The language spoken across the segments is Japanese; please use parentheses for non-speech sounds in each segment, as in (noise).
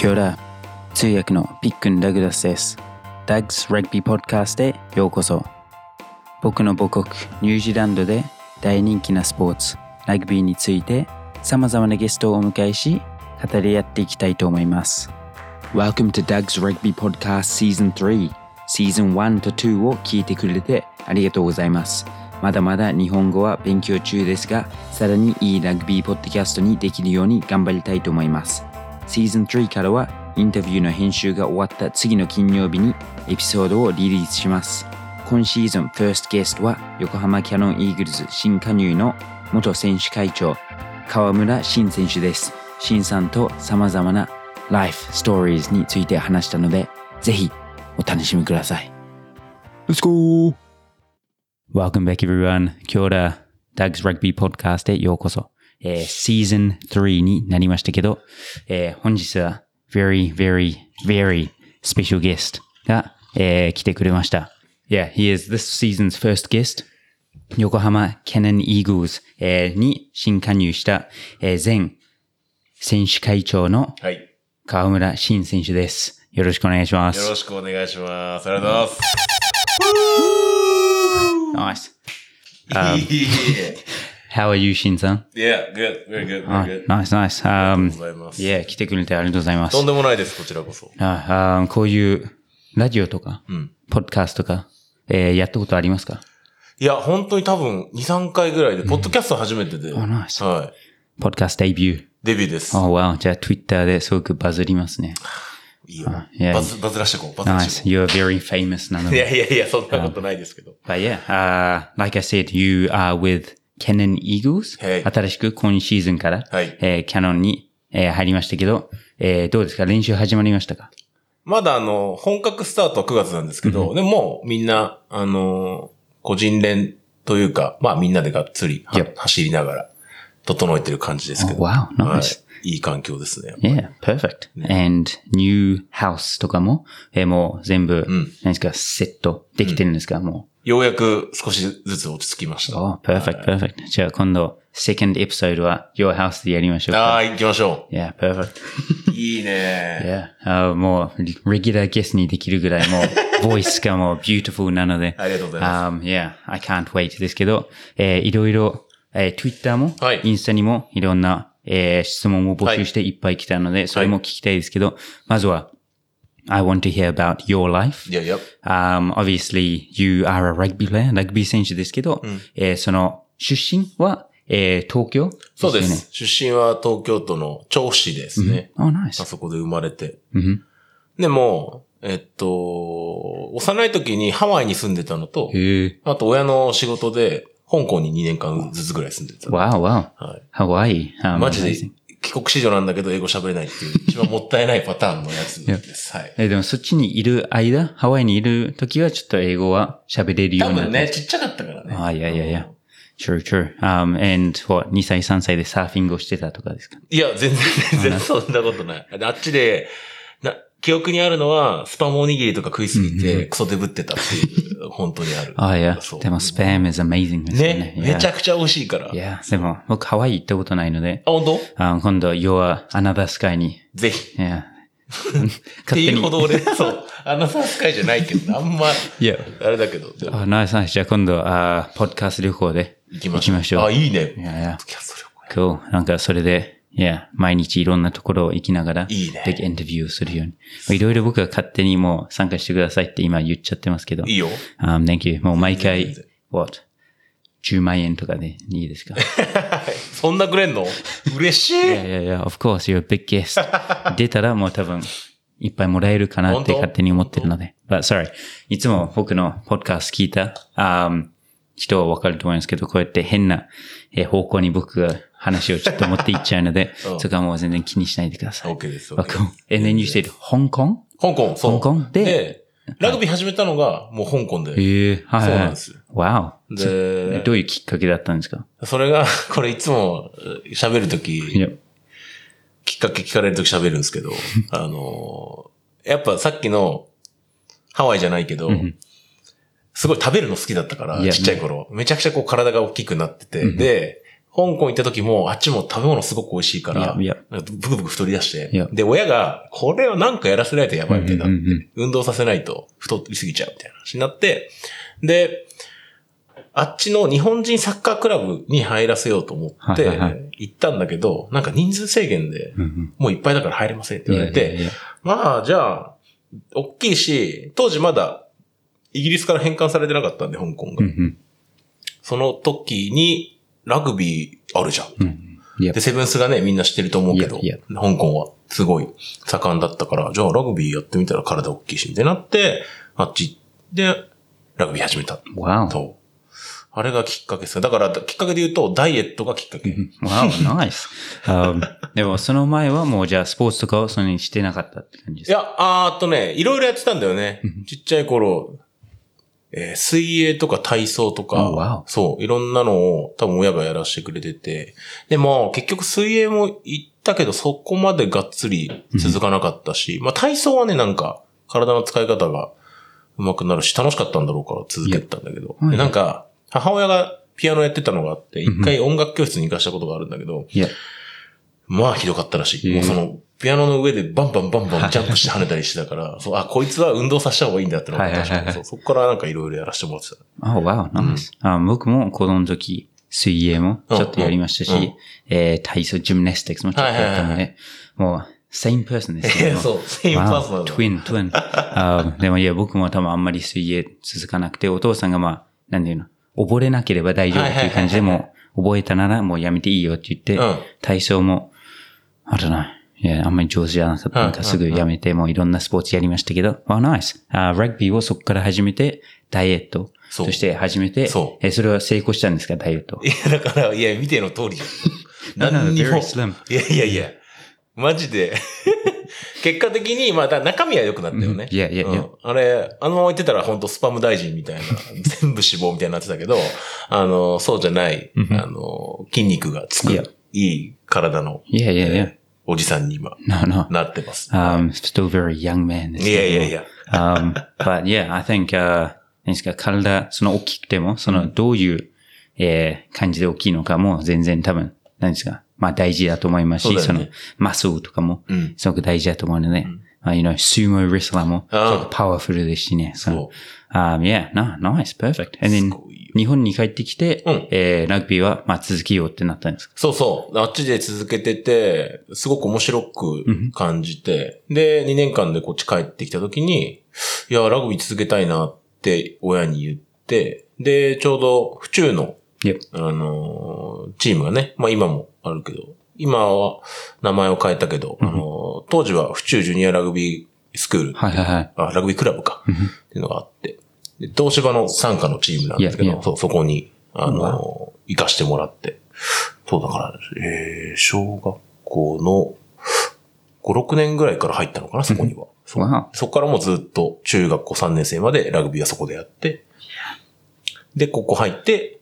キョラ通訳のピックン・ダグラスです。ダグス・ラグビー・ポッドキャストへようこそ。僕の母国ニュージーランドで大人気なスポーツ、ラグビーについて様々なゲストをお迎えし、語り合っていきたいと思います。Welcome to Doug's Rugby Podcast Season 3 Season 1と2を聞いてくれてありがとうございます。まだまだ日本語は勉強中ですが、さらにいいラグビーポッドキャストにできるように頑張りたいと思います。シーズン3からはインタビューの編集が終わった次の金曜日にエピソードをリリースします。今シーズン FIRST ゲストは横浜キャノンイーグルズ新加入の元選手会長川村新選手です。新さんと様々なライフ、ストーリーズについて話したので、ぜひお楽しみください。Let's go! Welcome back everyone. Kia ora. Doug's Rugby Podcast へようこそ。えー、シーズン3になりましたけど、えー本日は very, very, very special guest が、えー来てくれました。Yeah, he is this season's first guest. 横浜キャノンイーグルズ、えーに新加入した、えー前選手会長のはい。よ川村新選手です。よろしくお願いします。ろしくお願いします。ありがとうございます。Nice. Um, (laughs) How are you, 新さん yeah, good, very good, あ very good. Nice, nice. あ Um, りがとうございます。yeah, 来てくれてありがとうございますとん。でもないです、こちらこそ。ああこういうラジオとか、うん。ポッドキャストとか、えーやったことありますか？いや、本当に多分、2、3回ぐらいで、ポッドキャスト初めてで。あナイスはい。ポッドキャストデビュー。デビューです。あ、wow. じゃあ Twitter ですごくバズりますね。いいよ。バズ、バズらしてこう。バズらし Nice. て You're very famous なのこう。いで。やいやいや、そんなことないですけど。But yeah, uh, like I said, you are with Canon Eagles? はい新しく今シーズンから、はいえー、キャノンに、えー入りましたけど、えーどうですか？練習始まりましたか？まだあの、本格スタートは9月なんですけど、でももうみんな、あの、個人練というか、まあみんなでがっつり.走りながら、整えてる感じですけど。Oh, wow, nice. はい。いい環境ですね。Yeah, perfect. And new house とかも、えーもう全部、ん何ですか、セットできてるんですか、もようやく少しずつ落ち着きましう。た。Oh, perfect, perfect. じゃあ今度、second episode は your house でやりましょうか。ああ、行きましょ Yeah, perfect. う。(laughs) いいね。Yeah. あもう、レギュラーゲストにできるぐらいもう、ボイスがもう beautiful なので。ありがとうございま Um, yeah, I can't wait ですけど、えーいろいろ、えー Twitter も、はいインスタにもいろんな、えー質問を募集していっぱい来たので、それも聞きたいですけど、まずは、I want to hear about your life. いやいや。Um, obviously, you are a rugby player, ラグビー選手ですけど、えーその出身は、えー東京？そうです。出身は東京都の調布市ですね。Oh, nice. あそこで生まれて。うんでも、えっと、幼い時にハワイに住んでたのと。あと親の仕事で香港に2年間ずつぐらい住んでた。Wow, wow. はい。Hawaii. Um, マジで.帰国子女なんだけど英語喋れないっていう一番もったいないパターンのやつです。はい。え、でもそっちにいる間、ハワイにいる時はちょっと英語は喋れるようになった。多分ね、ちっちゃかったからね。あ、いやいやいや。True, true. Um, and what, 2歳、3歳でサーフィングをしてたとかですか？いや、全然、全然そんなことない。あっちで、な、記憶にあるのは、スパムおにぎりとか食いすぎて、クソデブってたっていう、本当にある。あ、いやそう。でもスパム is amazing ですよねね。。めちゃくくちゃ美味しいから。いや、でも僕ハワイ行ったことないので、あ、本当？あ今度 Your Another Sky に、ぜひ。いや、(laughs) っていうほど俺、そう、あのサスカイじゃないけど、あんま、いや、あれだけど、あ、ナイスナイス。じゃあ今度、あポッドキャスト旅行で行きましょう。あ、いいね。いやいや。キャスト旅行 Cool. なんかそれで、いや、毎日いろんなところを行きながら、いいねでインタビューをするように。まあいろいろ僕が勝手にもう参加してくださいって今言っちゃってますけど。いいよ。Um, thank you. もう毎全回 what? 10万円とかでいいですか？(laughs) そんなくれんの？嬉しい。いやいやいや、of course, you're a big guest. (laughs) 出たらもう多分、いっぱいもらえるかなって勝手に思ってるので。But sorry. いつも僕のポッドキャスト聞いた、um, 人はわかると思いますけど、こうやって変なえー方向に僕が話をちょっと持っていっちゃうので (laughs) う、んそこはもう全然気にしないでください。OK です。Well, cool. And then you said 香港香港、そう。香港でで、ラグビー始めたのが、もう香港で。ええはいはい。そうなんですよ。Wow. でどういうきっかけだったんですか？それが、これいつもえー喋るとき、きっかけ聞かれるとき喋るんですけど、(laughs) あのーやっぱさっきのハワイじゃないけど、すごい食べるの好きだったから、ちっちゃい頃。めちゃくちゃこう体が大きくなってて、で、香港行った時も、あっちも食べ物すごく美味しいから、んかブクブク太り出して.で、親が、これをなんかやらせないとやばいみたいな、うんうんうん運動させないと太りすぎちゃうみたいな話になって、で、あっちの日本人サッカークラブに入らせようと思って行ったんだけど、なんか人数制限で、もういっぱいだから入れませんって言われて.まあ、じゃあ、大きいし、当時まだ、イギリスから返還されてなかったんで、香港が。うんうんその時に、ラグビーあるじゃん。うん.で、セブンスがね、みんな知ってると思うけど、香港はすごい盛んだったから、じゃあラグビーやってみたら体大きいし、みたいになって、あっちで、ラグビー始めた。Wow. と。あれがきっかけです。だから、きっかけで言うと、ダイエットがきっかけ。Wow, nice. Um, でもその前はもうじゃあスポーツとかをそんなにしてなかったって感じですか？いや、あーっとね、いろいろやってたんだよね。ちっちゃい頃、えー水泳とか体操とか、Oh. そう、いろんなのを多分親がやらせてくれてて。でも、結局水泳も行ったけど、そこまでがっつり続かなかったし、まあ体操はね、なんか、体の使い方が上手くなるし、楽しかったんだろうから続けてたんだけど。Yeah. でなんか、母親がピアノやってたのがあって、一回音楽教室に行かしたことがあるんだけど、いや、まあひどかったらしい。ええもうその、ピアノの上でバンバンバンバンジャンプして跳ねたりしてたから、(laughs) そう、あ、こいつは運動させた方がいいんだってのが確かにそうそこからなんかいろいろやらせてもらってた。Oh, wow, nice. あ僕も子供の時、水泳もちょっとやりましたし、うんうんえー体操、ジムナスティックスもちょっとやったのはいはいで、もう、same person ですね。え (laughs) えそう、セイムパーソナルだ。twin, twin. あでもいや、僕も多分あんまり水泳続かなくて、お父さんがまあ、なんていうの、溺れなければ大丈夫っていう感じではいはいもう、覚えたならもうやめていいよって言って、うん体操も、あれだな。いや、あんまり上手じゃなかった。なんかすぐやめて、もういろんなスポーツやりましたけど、wow, nice. あラグビーをそこから始めて、ダイエットそして始めて、そうえそれは成功したんですか、ダイエット。いや、だから、いや、見ての通りじゃん。(laughs) 何にも。いやいやいや、マジで。(laughs) 結果的に、まあ、だ中身は良くなったよね。うんいやいやいやうんあれ、あのまま言ってたら本当スパム大臣みたいな、(laughs) 全部脂肪みたいになってたけど、あの、そうじゃない、うんあの、筋肉がつく、いい体の、いやいやいや。おじさんに今、(laughs) No, no. なってます。Um, still very young man ですいけどやいやいや。um, but yeah, I think, uh, 何ですか、体、その大きくても、そのどういう、えー感じで大きいのかも全然多分、何ですか、まあ大事だと思いますし、そ,、ねのマッスルとかもうん、すごく大事だと思うので、まあ you know, スーモレスラーも、パワフルですしね。そう Um, yeah, no, nice, perfect. And then, 日本に帰ってきて、うん。えーラグビーは、まあ続けようってなったんですか？そうそう。あっちで続けてて、すごく面白く感じて、で、2年間でこっち帰ってきた時に、いや、ラグビー続けたいなって親に言って、で、ちょうど府中の.あのーチームがね、まあ今もあるけど、今は名前を変えたけど、あのー当時は府中ジュニアラグビースクール、はいはいはい。あ、ラグビークラブか、っていうのがあって、で東芝の参加のチームなんですけど、yeah. そう、そこに、あの、行かしてもらって。そうだから、えー、小学校の5、6年ぐらいから入ったのかな、そこには。そこからもうずっと中学校3年生までラグビーはそこでやって、で、ここ入って、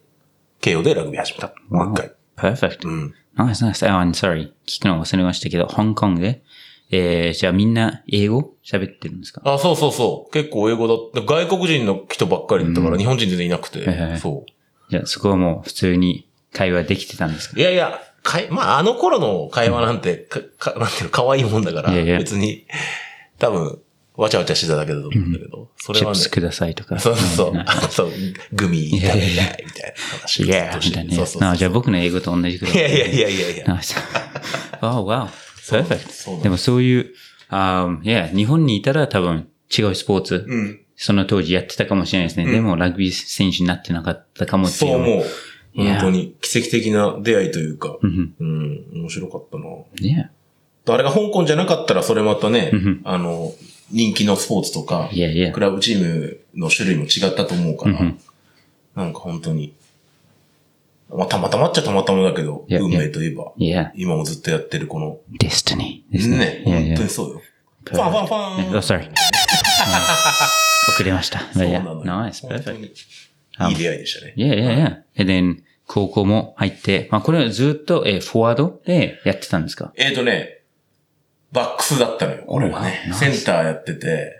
慶応でラグビー始めた。もう一回。Perfect. うん。Nice, nice. Oh, I'm sorry. 聞くの忘れましたけど、香港で、えー、じゃあみんな英語喋ってるんですか？あ、そうそうそう。結構英語だった。外国人の人ばっかりだったから、日本人全然いなくて。はいはいそう。じゃあそこはもう普通に会話できてたんですか？いやいや、かい、まあ、あの頃の会話なんて、か、かなんていうの、可愛いもんだから、いやいや別に、多分、わちゃわちゃしてただけだと思うんだけど、それはねチップス、くださいとか。そうそうな、(laughs) そう、グミ食べたい、みたいな話をいやずっとしてみたいなねそうそうなあじゃあ僕の英語と同じくらい。いやいやいやいやいや。Nice. oh, wow. そう Perfect. でもそういう、あいや、日本にいたら多分違うスポーツ、うん。その当時やってたかもしれないですね。でもラグビー選手になってなかったかもっていう。そう思う。本当に、奇跡的な出会いというか、うん。うん、面白かったな。Yeah. あれが香港じゃなかったら、それまたねうん、あの、人気のスポーツとか、ク。ラブチームの種類も違ったと思うから、うんなんか本当に、まあ、たまたまっちゃたまたまだけど、いや運命といえば、Yeah. 今もずっとやってるこの、Destiny ですね。ね、いやいや本当にそうよ。ファンファンファン Oh, sorry. 遅れました。(laughs) そうな yeah, のよ nice, perfect. にいい出会いでしたね。Yeah, yeah, yeah. And then, 高校も入って、まあこれはずっと、えーフォワードでやってたんですか？えーとね、バックスだったのよ、これはね。センターやってて。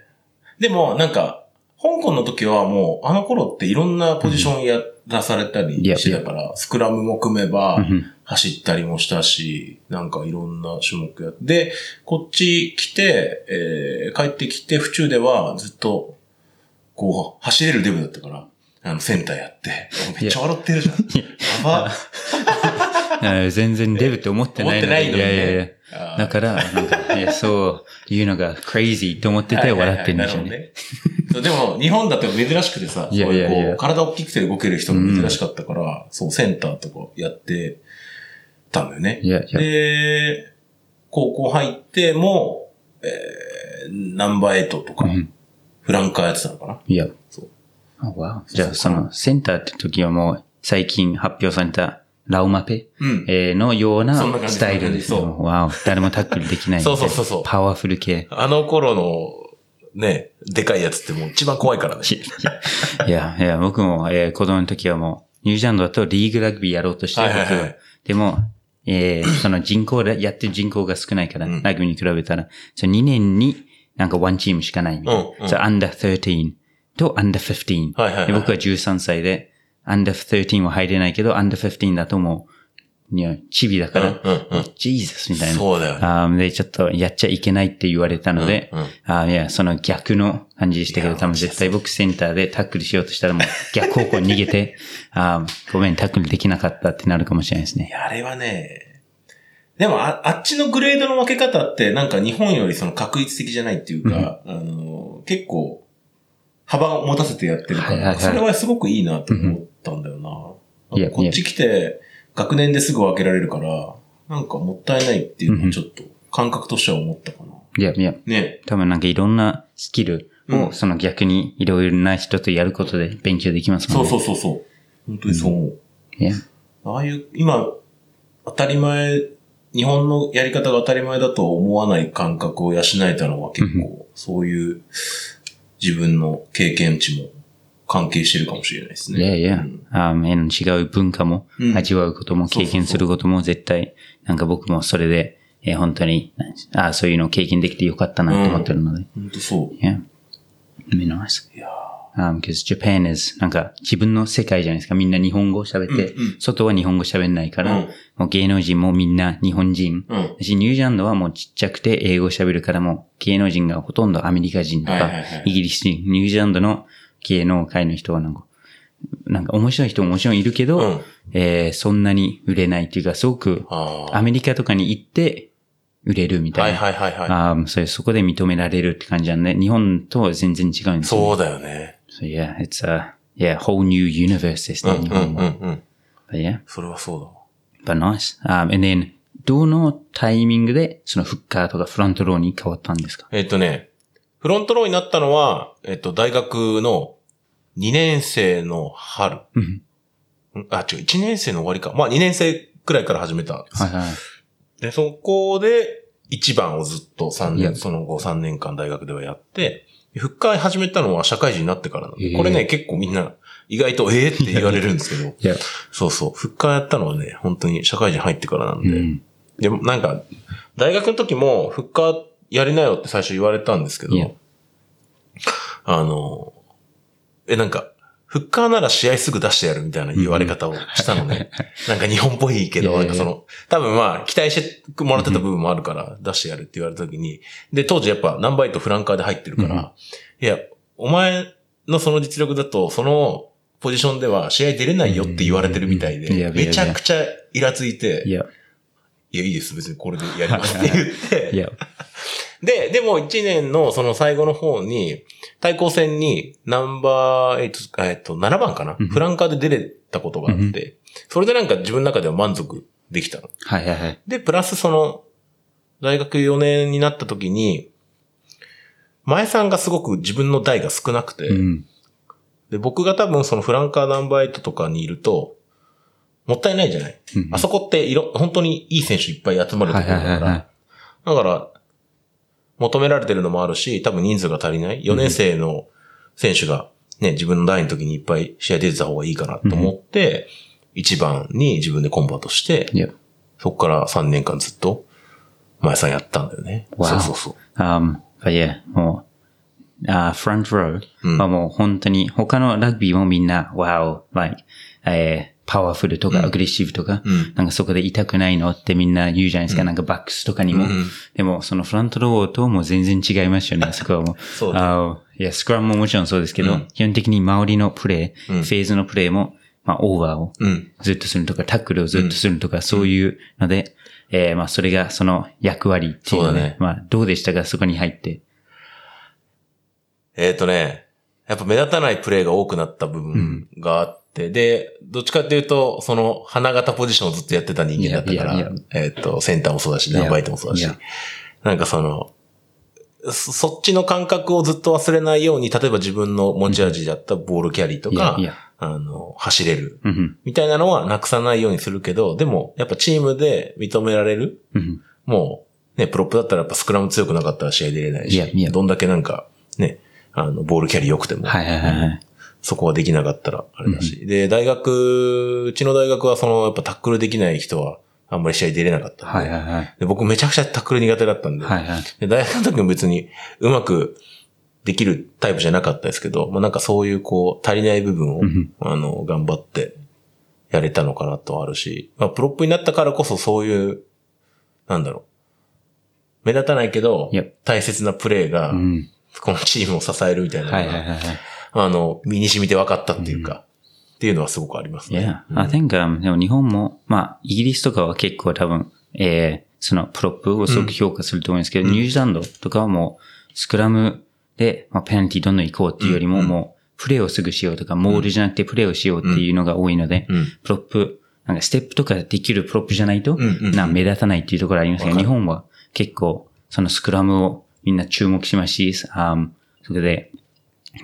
でも、なんか、香港の時はもう、あの頃っていろんなポジションやらされたりしてたから、スクラムも組めばうん、走ったりもしたし、なんかいろんな種目やって、で、こっち来て、えー帰ってきて、府中ではずっと、こう、走れるデブだったから、あの、センターやって、めっちゃ笑ってるじゃん。や。ば。(laughs) あ全然デブって思ってないの思ってないのにね。いやいやいや。だから、なんか、そういうのが crazy と思ってて笑ってるんでしょうね。でも、日本だと珍しくてさ、いやいやいやそううこう体大きくて動ける人が珍しかったから、そう、センターとかやってたんだよね。いやいや。で、高校入っても、えー、ナンバーエイトとか、うんフランカーやってたのかな？いや。そう。あわおじゃあ、その、センターって時はもう、最近発表された、ラウマペ、うん。えーのようなスタイルですよ。わお誰もタックルできない。(laughs) そうそうそうそうパワフル系。あの頃の、ね、でかいやつってもう一番怖いからね。いや、いや、僕も、えー子供の時はもう、ニュージーランドだとリーグラグビーやろうとして、はいはいはい僕はでも、えーその人口で、やってる人口が少ないから、うんラグビーに比べたら、その2年になんかワンチームしかないみたいな。うんうんそう under 13と under 15。はいはいはいで僕は13歳で、under 13は入れないけど、under 15だともう、いや、チビだから、うんうんうんジーザスみたいな。そうだよね。あーで、ちょっとやっちゃいけないって言われたので、うんうんあーいや、その逆の感じでしたけど、多分絶対僕センターでタックルしようとしたらもう逆方向に逃げて、(laughs) あーごめん、タックルできなかったってなるかもしれないですね。あれはね、でもあ、あっちのグレードの分け方って、なんか日本よりその確率的じゃないっていうか、あの、結構、幅を持たせてやってるから、それはすごくいいなと思ったんだよな。いやこっち来て、学年ですぐ分けられるから、なんかもったいないっていうのをちょっと感覚としては思ったかな。いや、いや、ね。多分なんかいろんなスキルを、うんその逆にいろいろな人とやることで勉強できますもんね。そうそうそうそう。本当にそう思う。いや、ああいう、今、当たり前、日本のやり方が当たり前だと思わない感覚を養えたのは結構、そういう自分の経験値も関係してるかもしれないですね。いやいやうん、あー違う文化もうん味わうことも経験することも絶対、なんか僕もそれで、えー本当に、あーそういうのを経験できてよかったなと思ってるので。本当そう。Yeah. It'd be nice. いや Um, because Japan is, なんか自分の世界じゃないですか。みんな日本語喋って、うんうん外は日本語喋んないから、うんもう芸能人もみんな日本人。うん私ニュージーランドはもうちっちゃくて英語喋るからもう芸能人がほとんどアメリカ人とか、はいはいはいイギリス人、ニュージーランドの芸能界の人はなんか、なんか面白い人ももちろんいるけど、うんえーそんなに売れないっていうか、すごくああ。アメリカとかに行って売れるみたはいいな。はいはいはい。あーそれそこで認められるって感じなんで、日本とは全然違うんですよ、ね。そうだよね。So yeah, it's a yeah whole new universe ですね、うんうん日本は。But yeah, それはそうだわ。but nice. Um, and then どのタイミングでそのフッカーとかフロントローに変わったんですか？えっ、とね、フロントローになったのは、えっ、と、大学の2年生の春。うんん？あ、違う、1年生の終わりか。まあ2年生くらいから始めたんです。はいはい。で、そこで1番をずっと3いや年、その後3年間大学ではやって、復活始めたのは社会人になってからなんで、ええこれね、結構みんな意外とええって言われるんですけど、(laughs) そうそう、復活やったのはね、本当に社会人入ってからなんで、うん。でもなんか、大学の時も復活やりなよって最初言われたんですけどあの、え、なんか、フッカーなら試合すぐ出してやるみたいな言われ方をしたのね。(laughs) なんか日本っぽいけど、ないんかその、多分まあ、期待してもらってた部分もあるから、出してやるって言われた時に、で、当時やっぱナンバイトフランカーで入ってるから、いや、お前のその実力だと、そのポジションでは試合出れないよって言われてるみたいで、やめちゃくちゃイラついて、いや、いいです。別にこれでやりますって言って。(laughs) で、でも1年のその最後の方に、対抗戦にナンバー8、えっと、7番かな、うんフランカーで出れたことがあって、それでなんか自分の中では満足できたの。はいはいはい。で、プラスその、大学4年になった時に、前さんがすごく自分の代が少なくて、うん。で、僕が多分そのフランカーナンバー8とかにいると、もったいないじゃない、うんあそこっていろ、本当にいい選手いっぱい集まるところだから、だから、求められてるのもあるし、多分人数が足りない。4年生の選手がね、自分の代の時にいっぱい試合出てた方がいいかなと思って、1番に自分でコンバートして、そこから3年間ずっと、前さんやったんだよね。わおそうそうそう。um, but yeah, もあ front row うん。はもう本当に他のラグビーもみんな、wow, like, えー、パワフルとかアグレッシブとか、うん。なんかそこで痛くないのってみんな言うじゃないですか。なんかバックスとかにも。うん。でもそのフロントローとも全然違いますよね、(laughs) そこはもう。そうだあいや、スクラムももちろんそうですけど、うん。基本的に周りのプレー、うん。フェーズのプレーも、まあ、オーバーをうん。ずっとするとか、タックルをずっとするとか、そういうので、えーまあ、それがその役割っていうので、ね。まあ、どうでしたか、そこに入って。えっ、とね、やっぱ目立たないプレーが多くなった部分があって、で、どっちかっていうと、その花形ポジションをずっとやってた人間だったから、えっ、と、センターもそうだし、ナンバイトもそうだし。なんかその、そそっちの感覚をずっと忘れないように、例えば自分の持ち味だったボールキャリーとかいやいや、あの、走れる。みたいなのはなくさないようにするけど、でも、やっぱチームで認められるうん。もう、ね、プロップだったらやっぱスクラム強くなかったら試合出れないし、いやいや。どんだけなんか、ね、あの、ボールキャリー良くても、はいはいはいはい。そこはできなかったらあれだし。で、大学、うちの大学はその、やっぱタックルできない人は、あんまり試合出れなかった。はいはいはい。で僕めちゃくちゃタックル苦手だったんで、はいはい。で大学の時も別にうまくできるタイプじゃなかったですけど、まあ、なんかそういうこう、足りない部分を、うんあの、頑張ってやれたのかなとはあるし、まあ、プロップになったからこそそういう、なんだろう。目立たないけど大切なプレーがう、ん。このチームを支えるみたいなはいはいはい。あの、身に染みて分かったっていうか、っていうのはすごくありますね。Yeah. I think, um, でも日本も、まあ、イギリスとかは結構多分、えー、そのプロップをすごく評価すると思うんですけど、ニュージーランドとかはもう、スクラムで、まあ、ペナルティどんどん行こうっていうよりも、うん。もう、プレーをすぐしようとか、モールじゃなくてプレーをしようっていうのが多いので、うん。プロップ、なんかステップとかできるプロップじゃないと、な目立たないっていうところありますけど、日本は結構、そのスクラムをみんな注目しますし、あーそれで、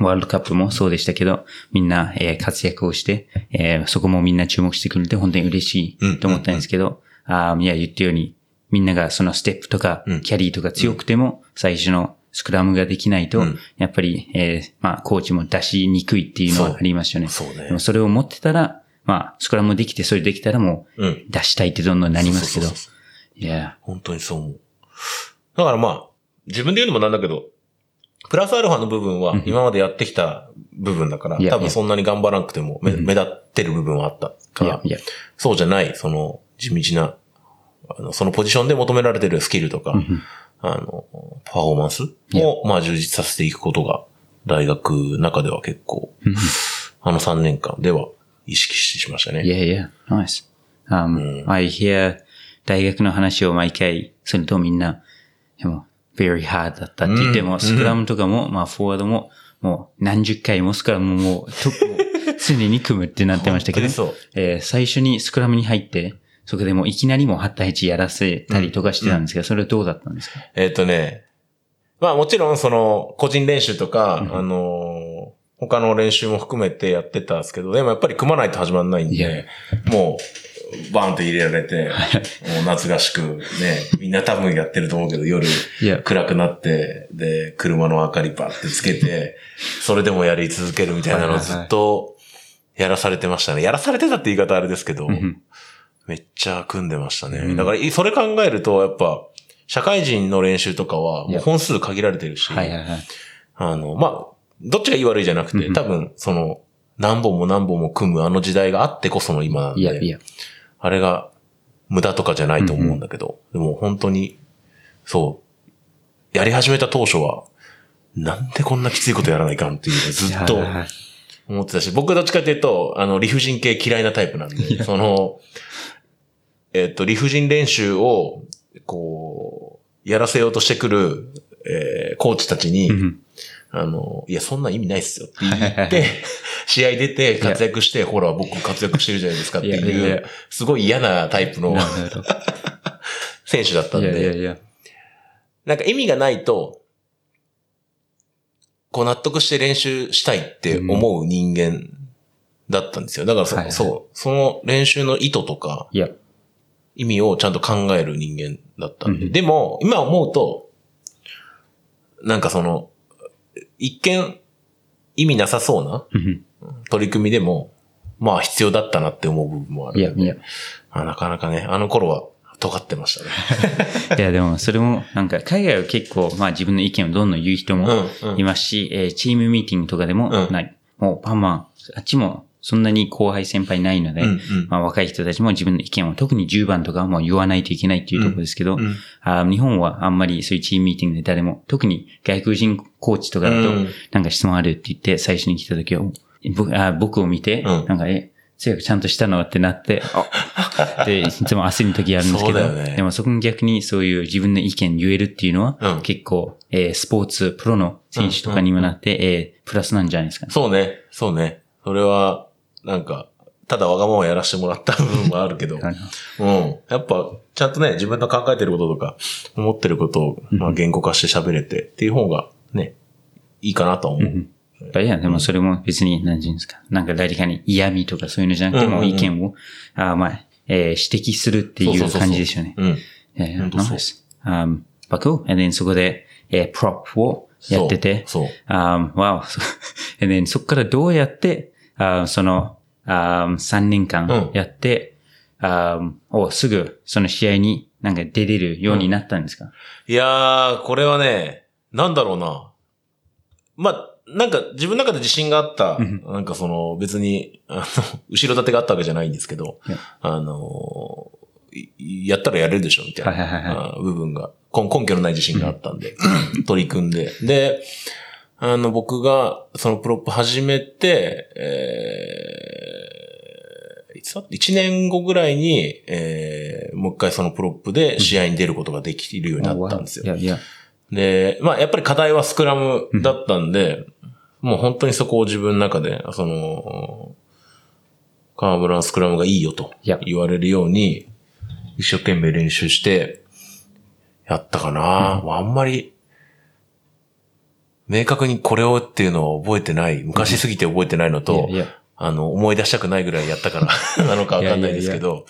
ワールドカップもそうでしたけど、みんな、えー活躍をして、えーそこもみんな注目してくれて本当に嬉しいと思ったんですけど、あーいや、言ったように、みんながそのステップとかうん、キャリーとか強くても、最初のスクラムができないと、うんやっぱり、えーまあ、コーチも出しにくいっていうのはありますよね。そうねでも。それを持ってたら、まあ、スクラムできて、それできたらもう、うん。出したいってどんどんなりますけどそうそう。そうそういや、本当にそう思う。だからまあ、自分で言うのもなんだけど、プラスアルファの部分は今までやってきた部分だから、いや多分そんなに頑張らなくても目立ってる部分はあったから、いやいや、そうじゃない、その地道な、あのそのポジションで求められてるスキルとか、うんあの、パフォーマンスいや。を、まあ充実させていくことが、大学の中では結構、うんあの3年間では意識しましたね。Yeah, yeah, nice. Um, I hear 大学の話を毎回するとみんな、でも、very hard だったって言っても、うんスクラムとかも、まあ、フォワードも、もう何十回もスクラムも (laughs) 常に組むってなってましたけど、えー最初にスクラムに入って、そこでもういきなりもう8対1やらせたりとかしてたんですけど、それはどうだったんですか？えっ、とね、まあもちろんその個人練習とか、あのー他の練習も含めてやってたんですけど、でもやっぱり組まないと始まんないんで、もう、バーンと入れられて、もう夏合宿ね、みんな多分やってると思うけど、夜暗くなって、で、車の明かりバッてつけて、それでもやり続けるみたいなのをずっとやらされてましたね。やらされてたって言い方あれですけど、んめっちゃ組んでましたね。うんだから、いそれ考えると、やっぱ、社会人の練習とかは、もう本数限られてるし。あの、まあ、どっちがいい悪いじゃなくて、うん多分、その、何本も何本も組むあの時代があってこその今なんで、いやいや。あれが無駄とかじゃないと思うんだけど、でも本当に、そう、やり始めた当初は、なんでこんなきついことやらないかんっていうずっと思ってたし、僕はどっちかというと、あの、理不尽系嫌いなタイプなんで、その、えっ、と、理不尽練習を、こう、やらせようとしてくる、えーコーチたちに、うんあの、いや、そんな意味ないっすよって言って、(laughs) 試合出て活躍して、ほら、僕活躍してるじゃないですかっていうや、すごい嫌なタイプの。(laughs) 選手だったんいやいやで、いや。なんか意味がないと、こう納得して練習したいって思う人間だったんですよ。だからそ,、はいはいそう、その練習の意図とか。意味をちゃんと考える人間だったんで。うんでも、今思うと、なんかその、一見意味なさそうなうん取り組みでも、まあ必要だったなって思う部分もある。いやいや。あなかなかね、あの頃は尖ってましたね。(laughs) いや、でもそれも、なんか海外は結構、まあ自分の意見をどんどん言う人もうんうんいますし、えーチームミーティングとかでも、うんないもうパンマン、あっちもそんなに後輩先輩ないので、うんうん。まあ若い人たちも自分の意見を、特に10番とかはもう言わないといけないっていうところですけど、うんあ日本はあんまりそういうチームミーティングで誰も、特に外国人コーチとかだと、うん。なんか質問あるって言って最初に来た時は、僕あ僕を見て、うん。なんか、え、強くちゃんとしたのってなって、あ。(laughs) で、いつも焦る時あるんですけど、ね。でもそこに逆にそういう自分の意見言えるっていうのは、うん。結構、えースポーツプロの選手とかにもなって、えープラスなんじゃないですかね。そうね、そうね。それは、なんか、ただわがままやらせてもらった部分もあるけど、うん。やっぱ、ちゃんとね、自分の考えてることとか、思ってることを、まあ、言語化して喋れてっていう方が、ね、いいかなとは思う。うんいや、でもそれも別に、何て言うんですか。なんか誰かに嫌味とかそういうのじゃなくても、うんうんうん意見を、あまあ、えー指摘するっていう感じですよね。うん。いやいや、本当そう. Um, but cool. And then そこで、えー、プロップをやってて、そう。um, wow. (laughs) And then そこからどうやって、あその、um, 3年間やって、um, おすぐその試合になんか出れるようになったんですか、いやー、これはね、なんだろうな。まあ、なんか自分の中で自信があった、うん。なんかその別に、あの、(laughs) 後ろ盾があったわけじゃないんですけどあの、いやったらやれるでしょみたいな、はいはいはいはあ部分が、根根拠のない自信があったんで、取り組んで。で、あの、僕がそのプロップ始めて、えつだ ?1 年後ぐらいに、えー、もう一回そのプロップで試合に出ることができるようになったんですよ。で、まあ、やっぱり課題はスクラムだったんで、もう本当にそこを自分の中で、その、河村のスクラムがいいよと言われるように、一生懸命練習して、やったかな、あんまり、明確にこれをっていうのを覚えてない、昔すぎて覚えてないのと、いやいやあの、思い出したくないぐらいやったから (laughs) なのかわかんないですけど、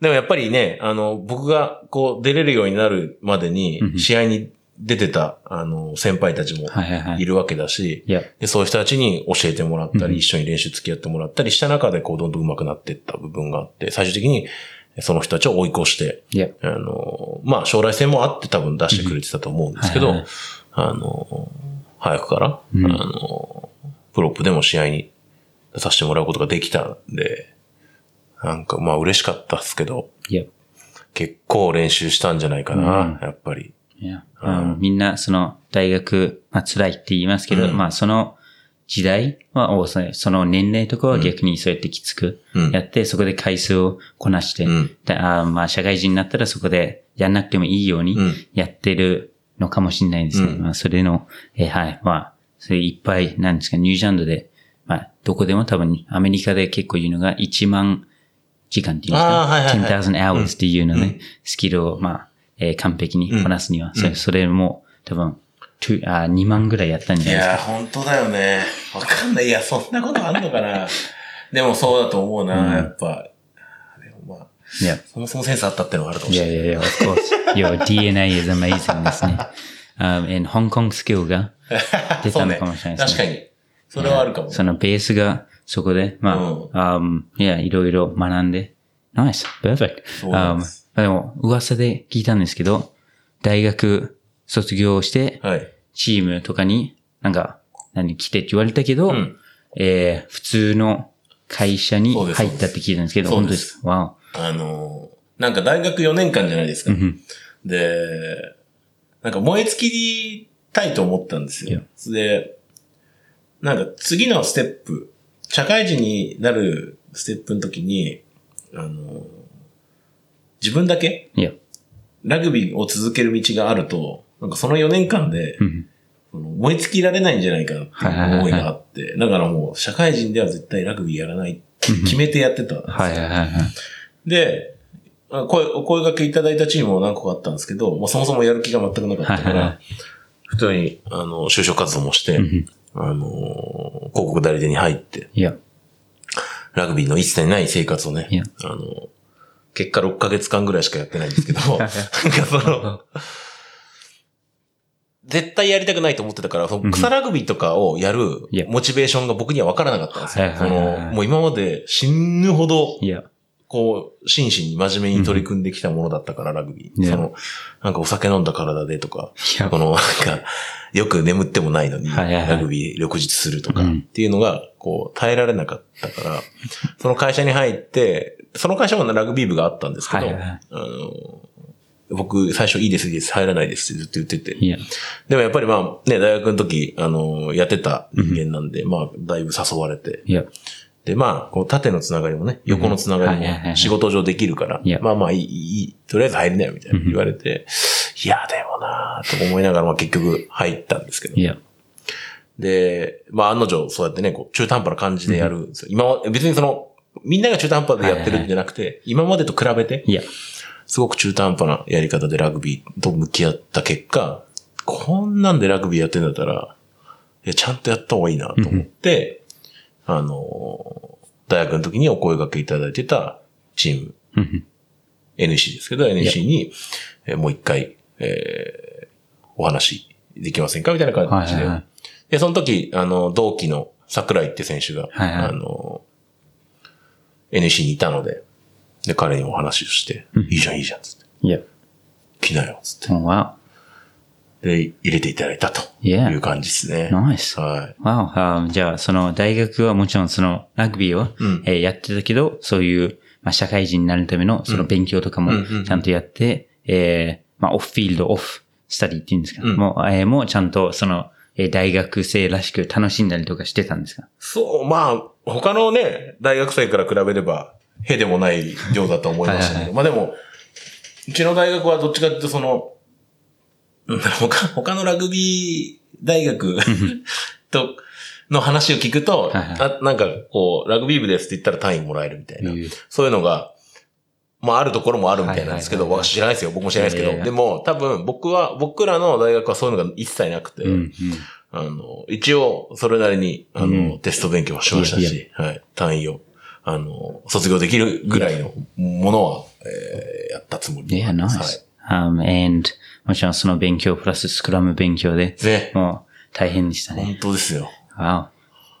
でもやっぱりね、あの、僕がこう出れるようになるまでにうん、試合に出てた、あの、先輩たちもはいるわけだし、いや、で、そういう人たちに教えてもらったり、うん一緒に練習付き合ってもらったりした中で、こう、どんどん上手くなっていった部分があって、最終的に、その人たちを追い越して、いや、あの、まあ、将来性もあって多分出してくれてたと思うんですけど、はいはいあの、早くから、うん。あの、プロップでも試合に出させてもらうことができたんで、なんか、まあ、嬉しかったですけど、結構練習したんじゃないかな、やっぱり。いや、あのみんなその大学、まあ辛いって言いますけど、うん。まあその時代は、おそその年齢とかは逆にそうやってきつくうん。やって、そこで回数をこなして、うん。であまあ社会人になったらそこでやんなくてもいいようにうん。やってるのかもしれないですね。うん。まあそれの、えーはい、まあ、それいっぱい、なんですか、ニュージーランドで、まあどこでも多分アメリカで結構言うのが1万時間っていうんですか、はいはいはい10,000 hours っていうのね、うんスキルを、まあ、えー完璧にこなすには、うんそれそれも多分、2, あ2万ぐらいやったんいじゃないですや、本当だよね。わかんない。いや、そんなことあんのかな？(laughs) でもそうだと思うな、うんやっぱ。いや、そもそもセンスあったってのがあるかもしれない。いやいやいや、of course. Your DNA is amazing ですね。(laughs) um, and Hong Kong スキルが出たのかもしれないですね。確かに。それはあるかも。そのベースがそこで、まあ、um, いや、いろいろ学んで、nice, perfect. そうなん Um, ですでも、噂で聞いたんですけど、大学卒業して、はい。チームとかに、なんか、何、来てって言われたけど、うんえー普通の会社に入ったって聞いたんですけど、本当そうでですわあのー、なんか大学4年間じゃないですかお。。うんで、なんか燃え尽きたいと思ったんですよ。で、なんか次のステップ、社会人になるステップの時に、あのー、自分だけいや、ラグビーを続ける道があると、なんかその4年間で、燃え尽きられないんじゃないかなっていう思いがあって、だからもう社会人では絶対ラグビーやらないって決めてやってたんですよ。はいはいはいはい。で、あ声、お声掛けいただいたチームも何個かあったんですけど、まあ、そもそもやる気が全くなかったから、普通に、あの、就職活動もして、うんあの、広告代理店に入って、いや、ラグビーの一切ない生活をねいや、あの、結果6ヶ月間ぐらいしかやってないんですけど、(laughs) (laughs) なんかその、絶対やりたくないと思ってたから、その草ラグビーとかをやるモチベーションが僕には分からなかったんですよ。もう今まで死ぬほどこう、真摯に真面目に取り組んできたものだったから、ラグビー。Yeah. その、なんかお酒飲んだ体でとか、この、なんか、よく眠ってもないのに、ラグビー翌日するとか、うんっていうのが、こう、耐えられなかったから、その会社に入って、その会社もラグビー部があったんですけど、はいはいはいあの、僕、最初いいです、いいです、入らないですってずっと言ってて。でもやっぱりまあ、ね、大学の時、あの、やってた人間なんで、まあ、だいぶ誘われて。で、まあ、こう、縦のつながりもね、横のつながりも仕事上できるからまあまあいい、とりあえず入りなよ、みたいな言われて、いや、でもなぁ、と思いながら、まあ結局入ったんですけど。で、まあ案の定、そうやってね、こう、中途半端な感じでやるんですよ。今は、別にその、みんなが中途半端でやってるんじゃなくて、今までと比べて、いや。すごく中途半端なやり方でラグビーと向き合った結果、こんなんでラグビーやってんだったら、いや、ちゃんとやった方がいいなと思って、あの、大学の時にお声掛けいただいてたチーム、うん NC ですけど、NC に、えーもう一回、えーお話できませんかみたいな感じで。はいはいはいで、その時、あの、同期の桜井って選手が、はいはいあの、NC にいたので、で、彼にお話をして、いいじゃん、いいじゃん、つって。いや。来なよ、つって。Oh. で、入れていただいたと.いう感じですね。Nice. はい。Wow. あじゃあ、その大学はもちろんそのラグビーを、うんえーやってたけど、そういう、まあ、社会人になるためのその勉強とかもちゃんとやって、えーまあ、オフフィールド、オフスタディっていうんですか、うんもう、えーもうちゃんとその、えー大学生らしく楽しんだりとかしてたんですか？そう、まあ、他のね、大学生から比べれば、へでもない量だと思いましたけど、はいまあでも、うちの大学はどっちかっていうとその、うん他、他のラグビー大学と、の話を聞くと、はいはいあなんか、こう、ラグビー部ですって言ったら単位もらえるみたいな、そういうのが、まああるところもあるみたいなんですけど、はいはいはいはい僕知らないですよ。僕も知らないですけど。でも、多分僕は、僕らの大学はそういうのが一切なくて、うんうん。あの、一応、それなりに、あの、うんテスト勉強もしましたし、はい、単位を、あの、卒業できるぐらいのものは、えーやったつもりで Yeah, は nice. Um, and もちろんその勉強プラススクラム勉強で、い。ね、もう大変でしたね。本当ですよ。Wow.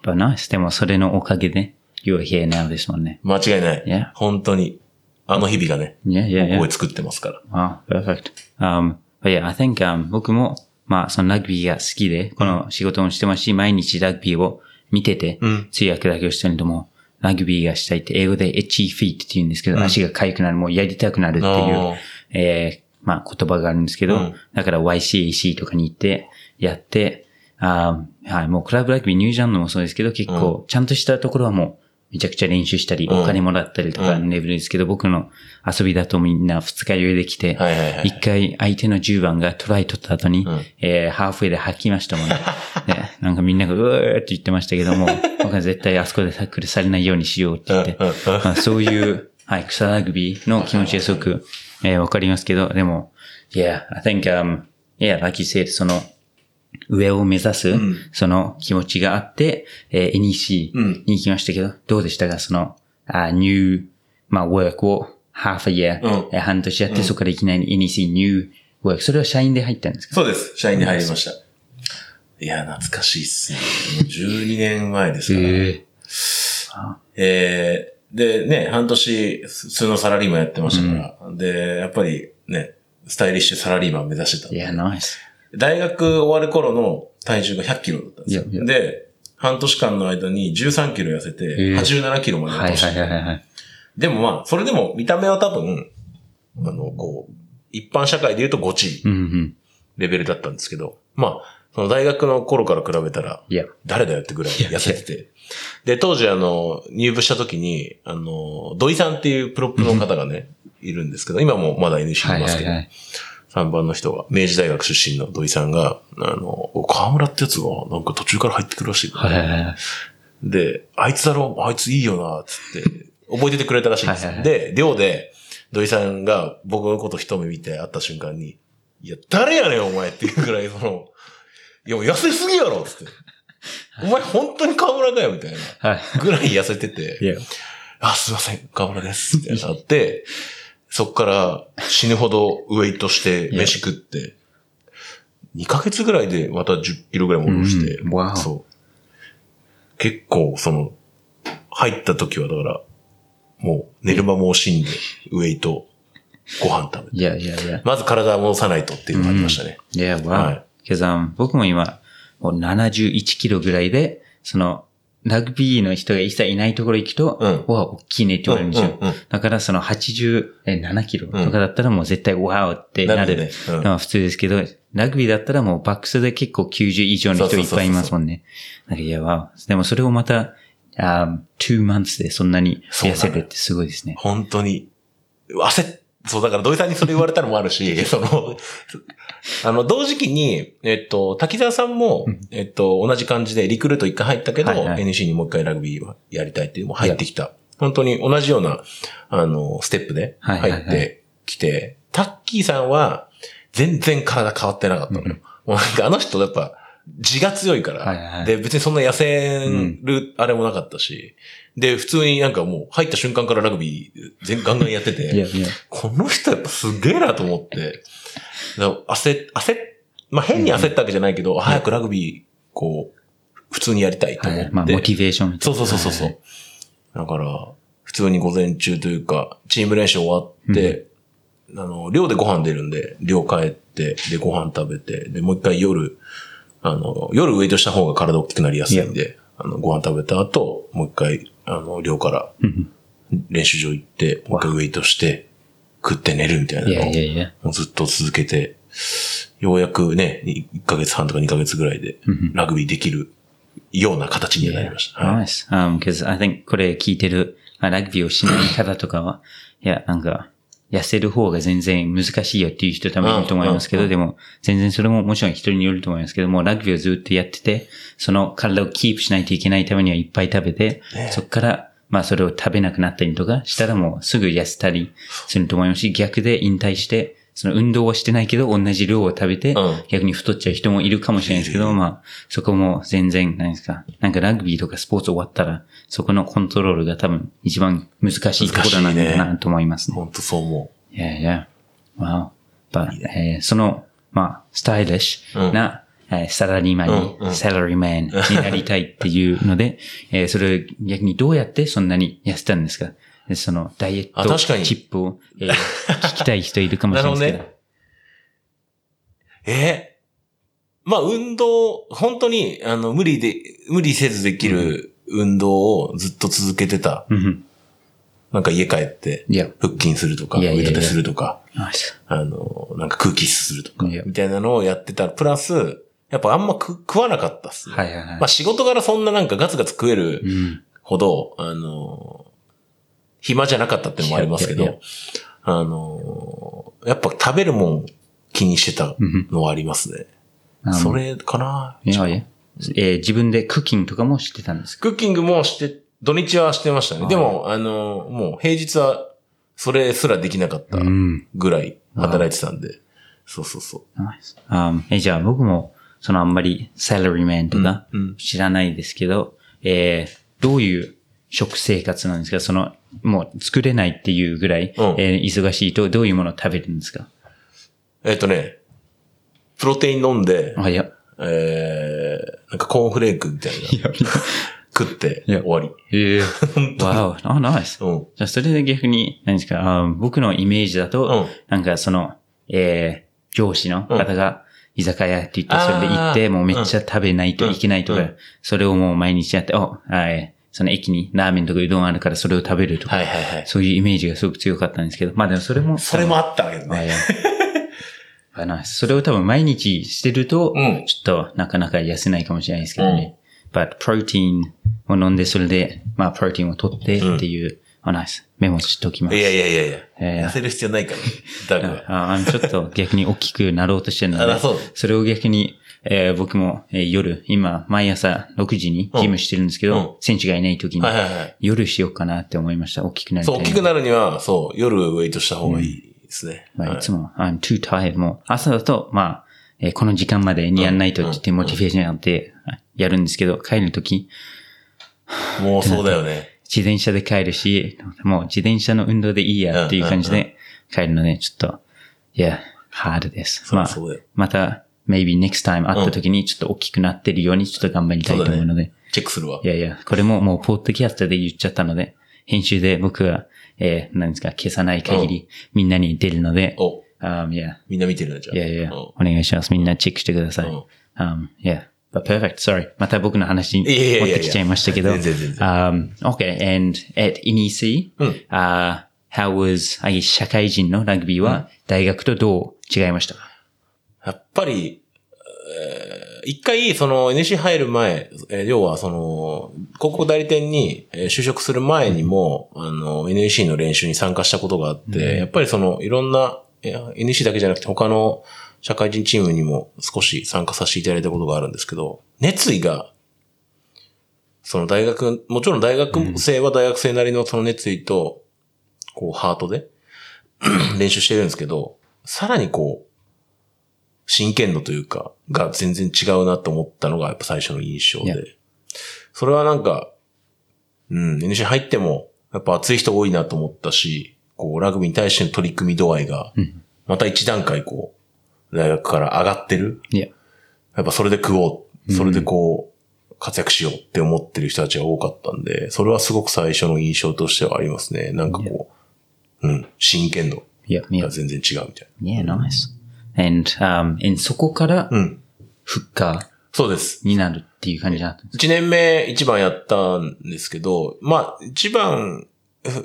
But nice. でもそれのおかげで、you're here now ですもんね。間違いない。Yeah. 本当に、あの日々がね、Yeah, yeah, こ yeah. こへ作ってますから。Wow, perfect. Um, but yeah, I think, um, 僕も、まあ、そのラグビーが好きで、この仕事もしてますし、毎日ラグビーを見てて、うん通訳だけをしてるのも、ラグビーがしたいって、英語で itchy feet って言うんですけど、足が痒くなる、もうやりたくなるっていうえーまあ言葉があるんですけど、うん。だから YCAC とかに行って、やって、あーはい、もうクラブラグビー、ニュージーランドもそうですけど、結構、ちゃんとしたところはもう、めちゃくちゃ練習したり、うん。お金もらったりとかうん。のレベルですけど、僕の遊びだとみんな二日酔いで来て、一回相手の10番がトライ取った後に、ん。えーハーフウェイで吐きましたもんね。(laughs) でなんかみんながうーって言ってましたけども、僕は絶対あそこでタックルされないようにしようって言って、そういう、はい、草ラグビーの気持ちがすごく、えーわかりますけど、でも、yeah, I think, um, yeah, like you said, その、上を目指す、んその気持ちがあって、えー NEC うんに行きましたけど、どうでしたか？その、あ new, まあ、work を half a year、うんえー半年やって、そこからいきなり NEC new work。それは社員で入ったんですか？そうです。社員に入りました。いや、懐かしいっすね。もう12年前ですから。ええー、でね、半年、普通のサラリーマンやってましたから、で、やっぱりね、スタイリッシュサラリーマン目指してた。いや、ナイス。大学終わる頃の体重が100キロだったんですよ。いやいやで、半年間の間に13キロ痩せて、え87キロまではい落として、はいはいはい。でもまあ、それでも見た目は多分、あの、こう、一般社会で言うと5チうんうん。レベルだったんですけど、まあ、その大学の頃から比べたら。誰だよってぐらい痩せてて。で、当時あの、入部した時に、あの、土井さんっていうプロップの方がね、いるんですけど、今もまだ NC はいいますけど、はいはい。3番の人が、明治大学出身の土井さんが、あの、お河村ってやつが、なんか途中から入ってくるらしい、はいはいはい。で、あいつだろ、あいついいよな、つって、覚えててくれたらしいんですよ。はいはいで、寮で、土井さんが僕のこと一目見て会った瞬間に、いや、誰やねん、お前っていうぐらい、その、いや、もう痩せすぎやろ、つって。お前本当に河村かよ、みたいな。はい。ぐらい痩せてて。いや。あ、すいません、河村です。ってなって、(laughs) そっから死ぬほどウェイトして飯食って、2ヶ月ぐらいでまた10キロぐらい戻して、うんそう。結構、その、入った時はだから、もう寝る間も惜しんで、ウェイト、ご飯食べて。いやいやいや。まず体を戻さないとっていうのがありましたね。いや、はわい。けど、僕も今、もう71キロぐらいで、その、ラグビーの人が一切いないところ行くと、うん。わ、大きいねって言われるんですよ。うんうんうん。だからその87キロとかだったらもう絶対わーってなる。なるね。うん。のは普通ですけど、ラグビーだったらもうバックスで結構90以上の人いっぱいいますもんね。なんかいや、わーでもそれをまた、あ2 months でそんなに痩せるってすごいですね。本当に、焦っ、そう、だから土井さんにそれ言われたのもあるし、(laughs) その、あの、同時期に、えっと、滝沢さんも、えっと、同じ感じでリクルート一回入ったけど、はいはい。NC にもう一回ラグビーをやりたいっていうのも入ってきた。本当に同じような、あの、ステップではいはいはい入ってきて、タッキーさんは全然体変わってなかったのよ。もうなんかあの人やっぱ、字が強いから、はいはいで、別にそんな痩せるあれもなかったし、で、普通になんかもう入った瞬間からラグビー全ガンガンやってて、いやいや。この人やっぱすげえなと思って、焦、焦っ、まあ、変に焦ったわけじゃないけど、早くラグビー、こう、普通にやりたいと思って。はい。まあ、モチベーションみたいな。そうそうそうそう。はいだから、普通に午前中というか、チーム練習終わって、あの、寮でご飯出るんで、寮帰って、で、ご飯食べて、で、もう一回夜、あの、夜ウェイトした方が体大きくなりやすいんで、あの、ご飯食べた後、もう一回、あの、寮からうん練習場行って、もう一回ウェイトして、食って寝るみたいなのをずっと続けて、ようやくね、1ヶ月半とか2ヶ月ぐらいでうんラグビーできるような形になりました。はい Nice. Um, cause I think これ聞いてる、まあラグビーをしない方とかは、いや、なんか、痩せる方が全然難しいよっていう人多分いると思いますけど、でも、全然それももちろん人によると思います。けども、ラグビーをずっとやってて、その体をキープしないといけないためにはいっぱい食べて、ね。そこから、まあそれを食べなくなったりとかしたらもうすぐ痩せたりすると思いますし、逆で引退して、その運動はしてないけど同じ量を食べてうん、逆に太っちゃう人もいるかもしれないですけど、まあ、そこも全然、何ですか。なんかラグビーとかスポーツ終わったら、そこのコントロールが多分一番難しいところなんだなと思いますね。本当そう思いやいや。Wow. But, えーその、まあ、スタイリッシュな、えーサラリーマンに、うんうんサラリーマンになりたいっていうので、え (laughs) ーそれ逆にどうやってそんなに痩せたんですか？でそのダイエットチップを、えー (laughs) 聞きたい人いるかもしれないですけど。なるう。えまあ運動、本当に、あの、無理で、無理せずできる運動をずっと続けてた。うんうん。なんか家帰って、腹筋するとか、腕立てするとか。あの、なんか空気するとか、みたいなのをやってた。プラス、やっぱあんま食食わなかったっすね。はいはいはい。まあ仕事柄そんななんかガツガツ食えるうん。ほど、あの、暇じゃなかったっていうのもありますけど、あの、やっぱ食べるもん気にしてたうんのはありますね。それかな。いやいや。えー自分でクッキングとかもしてたんですか？クッキングもして、土日はしてましたね。はいでも、あの、もう平日はそれすらできなかったん。ぐらい働いてたんで。そうそうそう。あえ、じゃあ僕も、そのあんまりサラリーマンとか知らないですけど、えーどういう食生活なんですかその、もう作れないっていうぐらい、うんえー忙しいとどういうものを食べるんですか？えっとね、プロテイン飲んで、あ、いや。えー、なんかコーンフレークみたいな。食っていや終わり。え (laughs) えー。わお。あ、ナイス。うん。じゃあそれで逆に、何ですか？あ僕のイメージだと、うんなんかその、えー、上司の方が、居酒屋って言って、それで行って、あーもうめっちゃ食べないといけないとか、うんうんそれをもう毎日やって、お、はい、その駅にラーメンとかうどんあるからそれを食べるとか、はいはいはい。そういうイメージがすごく強かったんですけど、まあでもそれも、それもあったけどね。あいや (laughs) あナイスそれを多分毎日してると、うんちょっとなかなか痩せないかもしれないですけどね。but プロテインを飲んで、それで、まあプロテインを取ってっていう、あ、ナイス。メモしておきます。いやいやいやいや。えー痩せる必要ないから。ダグは。ああちょっと逆に大きくなろうとしてるのであそう、それを逆に、えー僕も、えー夜、今、毎朝6時にジムしてるんですけど、うん選手がいない時にはいはいはい。夜しようかなって思いました。大きくなりたそ、いう大きくなるには、そう、夜ウェイトした方がいいですね。まあ、はいいつも、I'm too tired. もう、朝だと、まあ、えーこの時間までにやんないとって言ってうんモチベーションやって、やるんですけど、帰るとき、もうそうだよね。自転車で帰るし、もう自転車の運動でいいやっていう感じうんうんで帰るので、ちょっと、いや、ハードです。まあまた、maybe next time 会った時にちょっと大きくなってるようにちょっと頑張りたいと思うので、チェックするわい。やいや、これももうポッドキャストで言っちゃったので、編集で僕が、えー、何ですか、消さない限り、みんなに出るので、お、um, yeah, みんな見てるね、じゃあ。yeah, yeah, うんお願いします。みんなチェックしてください。うん Um, yeah. But perfect. Sorry. また僕の話にいやいやいやいや持ってきちゃいましたけど。全然全然 Um, okay. And at NEC, うん uh, how was, I guess, 社会人のラグビーは大学とどう違いましたか？やっぱり、えー一回、その NC 入る前、えー要はその、広告代理店にえー就職する前にも、あの、NEC の練習に参加したことがあって、やっぱりその、いろんな、NEC だけじゃなくて他の社会人チームにも少し参加させていただいたことがあるんですけど、熱意が、その大学、もちろん大学生は大学生なりのその熱意と、こう、ハートで (clears throat) 練習してるんですけど、さらにこう、真剣度というか、が全然違うなと思ったのがやっぱ最初の印象いやで。それはなんか、うん、NC 入っても、やっぱ熱い人多いなと思ったし、こう、ラグビーに対しての取り組み度合いが、また一段階こう、大学から上がってる。いや。やっぱそれで食おう。それでこう、活躍しようって思ってる人たちが多かったんで、それはすごく最初の印象としてはありますね。なんかこう、うん、真剣度が.全然違うみたい Yeah, nice. And, um, and そこからな。うん。フッカそうです。ーになるっていう感じだったんです1年目1番やったんですけど、まあ、1番、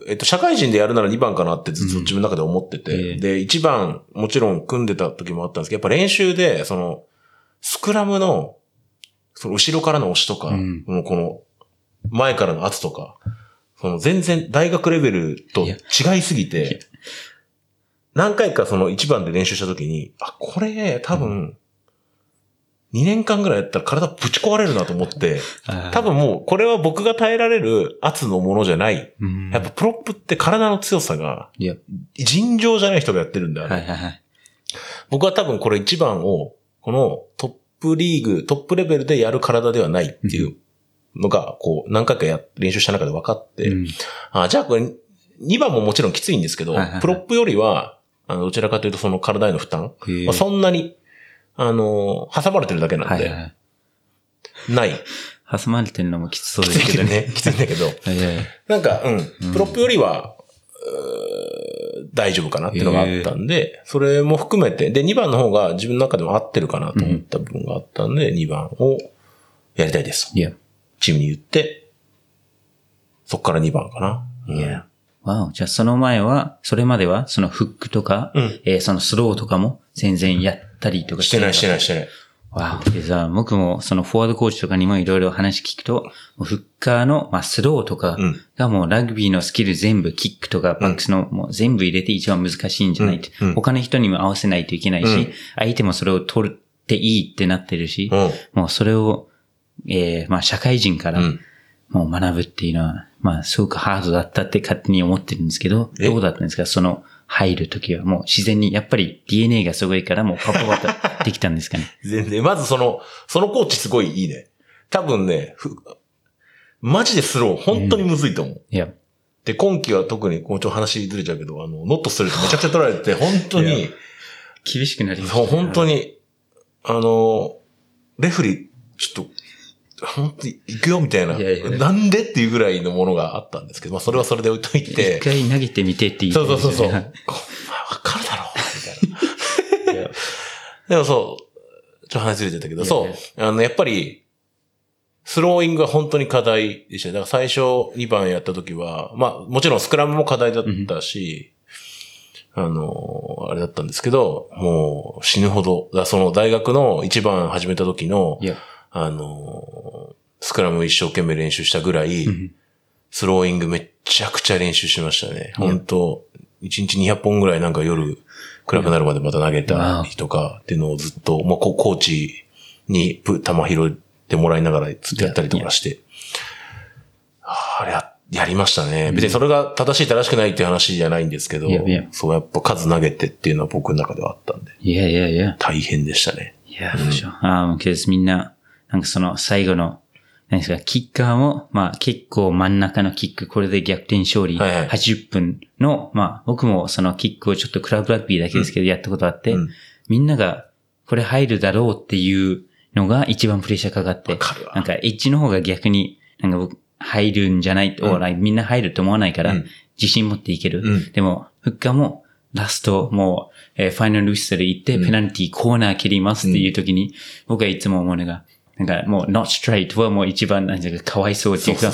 えっと、社会人でやるなら2番かなってずっと自分の中で思ってて、ええで、1番、もちろん組んでた時もあったんですけど、やっぱ練習で、その、スクラムの、その後ろからの押しとか、うんもうこの、前からの圧とか、その全然大学レベルと違いすぎて、何回かその1番で練習した時に、あ、これ多分、2年間ぐらいやったら体ぶち壊れるなと思って、多分もう、これは僕が耐えられる圧のものじゃない。うん。やっぱプロップって体の強さが、尋常じゃない人がやってるんだよ、はいはいはい。僕は多分これ一番を、このトップリーグ、トップレベルでやる体ではないっていうのが、こう、何回かや、練習した中で分かって、うん。あ、じゃあこれ、2番ももちろんきついんですけど、はいはいはい。プロップよりは、あの、どちらかというとその体への負担、まあ、そんなに、あの、挟まれてるだけなんで、はいはいはい。ない。挟まれてるのもきつそうきですけどね。(laughs) きついんだけど。はいはいはいなんか、うん。プロップよりは、大丈夫かなっていうのがあったんで、それも含めて、で、2番の方が自分の中でも合ってるかなと思った部分があったんで、2番をやりたいです。チームに言って、そっから2番かな。うんいや。わお。じゃあその前は、それまでは、そのフックとか、うんえーそのスローとかも全然やったりとかしてないしてないい。してない。わお。でさ、僕もそのフォワードコーチとかにもいろいろ話聞くと、フッカーの、まあ、スローとかうんがもうラグビーのスキル全部、キックとかバックスのもう全部入れて一番難しいんじゃないって、うんうん他の人にも合わせないといけないし、うん相手もそれを取っていいってなってるし、うん。もうそれを、えーまあ社会人から、うん。もう学ぶっていうのは、まあ、すごくハードだったって勝手に思ってるんですけど、え？どうだったんですか？その、入るときはもう自然に、やっぱり DNA がすごいからもうパパパとできたんですかね？(laughs) 全然。まずその、そのコーチすごいいいね。多分ね、ふマジでスロー、本当にむずいと思う。いや、で、今季は特に、もうちょっと話ずれちゃうけど、あの、ノットストレートめちゃくちゃ取られて、(laughs) 本当に、厳しくなりましたそう、本当。に、あの、レフェリー、ちょっと、本当に行くよみたいな、いやいやなんでっていうぐらいのものがあったんですけど、まあそれはそれで置いとい一て、回投げてみてって言ってそうそうそうそう。(laughs) お前はいわかるだろうみたいな。でもそう、ちょっと話ずれてたけど、いやいや。そう、あの、やっぱり、スローイングが本当に課題でしたね。だから最初2番やった時は、まあもちろんスクラムも課題だったし、あの、あれだったんですけど、もう死ぬほど、その大学の1番始めた時のあの、スクラム一生懸命練習したぐらい、うんスローイングめっちゃくちゃ練習しましたね。いや本当1日200本ぐらいなんか夜暗くなるまでまた投げたりとかっていうのをずっと、もうココーチにプ球拾ってもらいながらずっとやったりとかして。ああれや、やりましたね。別にそれが正しい正しくないっていう話じゃないんですけどそうやっぱ数投げてっていうのは僕の中ではあったんで、いやいやいや。大変でしたね。いや、for sure. ああ、けどみんな、なんかその最後の、何ですか、キッカーも、まあ結構真ん中のキック、これで逆転勝利、はいはい。80分の、まあ僕もそのキックをちょっとクラブラグビーだけですけどやったことあって、うんみんながこれ入るだろうっていうのが一番プレッシャーかかってわかるわ、なんかエッジの方が逆に、なんか僕、入るんじゃない、うん。おみんな入ると思わないから、うん。自信持っていける。うん。でも、フッカーも、ラスト、もう、えーファイナルウィッスル行って、うん。ペナルティーコーナー切りますっていう時に、僕はいつも思うのが、なんかもう、not straight はもう一番、なんていうか、かわいそうっていうか、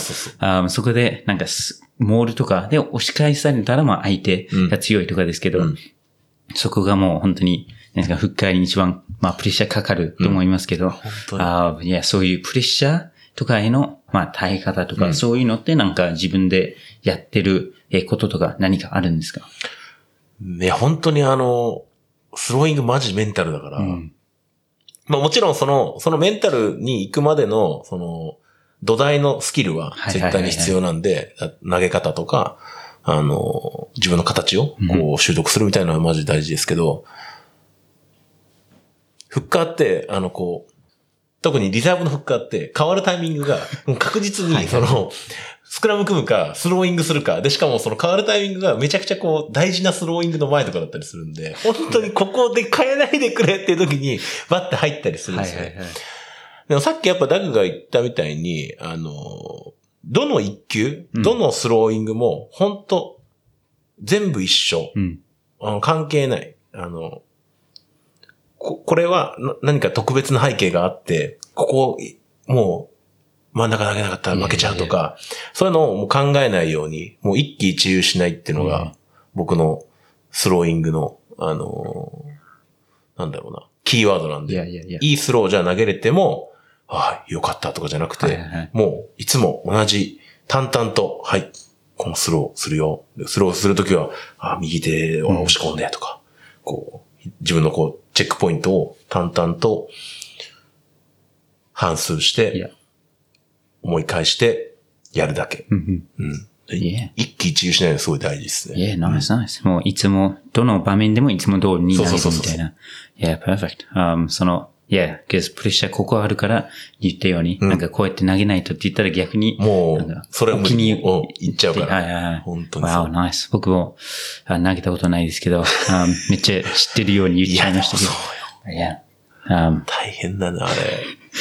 そこで、なんかす、モールとかで押し返されたら、まあ相手が強いとかですけど、うん。そこがもう本当に、なんか、フッカーに一番、まあ、プレッシャーかかると思いますけど、本当に。あーいや、そういうプレッシャーとかへの、まあ、耐え方とか、うん。そういうのってなんか自分でやってるえーこととか何かあるんですか？いや、本当にあの、スローイングマジメンタルだから、うん。まあもちろんその、そのメンタルに行くまでの、その、土台のスキルは絶対に必要なんで、投げ方とか、あの、自分の形をこう習得するみたいなのはマジ大事ですけど、フッカーって、あのこう、特にリザーブのフッカーって変わるタイミングが確実に、その、スクラム組むか、スローイングするか、で、しかもその変わるタイミングがめちゃくちゃこう、大事なスローイングの前とかだったりするんで、本当にここで変えないでくれっていう時に、バッて入ったりするんですよ。はいはいはい。でもさっきやっぱダグが言ったみたいに、あの、どの一球、うんどのスローイングも、本当全部一緒。うん。あの関係ない。あの、こ、これはな何か特別な背景があって、ここ、もう、真ん中投げなかったら負けちゃうとか、そういうのを考えないように、もう一喜一憂しないっていうのが、うん僕のスローイングの、あのなんだろうな、キーワードなんで。いやいやいや。いいスローじゃ投げれても、ああ、よかったとかじゃなくて、はいはいはいもう、いつも同じ、淡々と、はい、このスローするよ。でスローするときは、ああ、右手を押し込んでとか、こう、自分のこう、チェックポイントを淡々と、反数して、思い返して、やるだけ。うん一喜一憂しないのすごい大事ですうん。ね。いや、ナイスナイス。もういつも、どの場面でもいつも通りに投げるみそうそうそうそうたいな。いや、perfect. Um, その、いや、けどプレッシャーここあるから言ったように、うんなんかこうやって投げないとって言ったら逆に、もうなんか、それをお気にうん言っちゃうからはいはいはい。本当にそう Wow, ナイス。僕もあ投げたことないですけど、あめっちゃ知ってるように言っちゃいましたけそうど。よ。いや、um, 大変だな、あれ。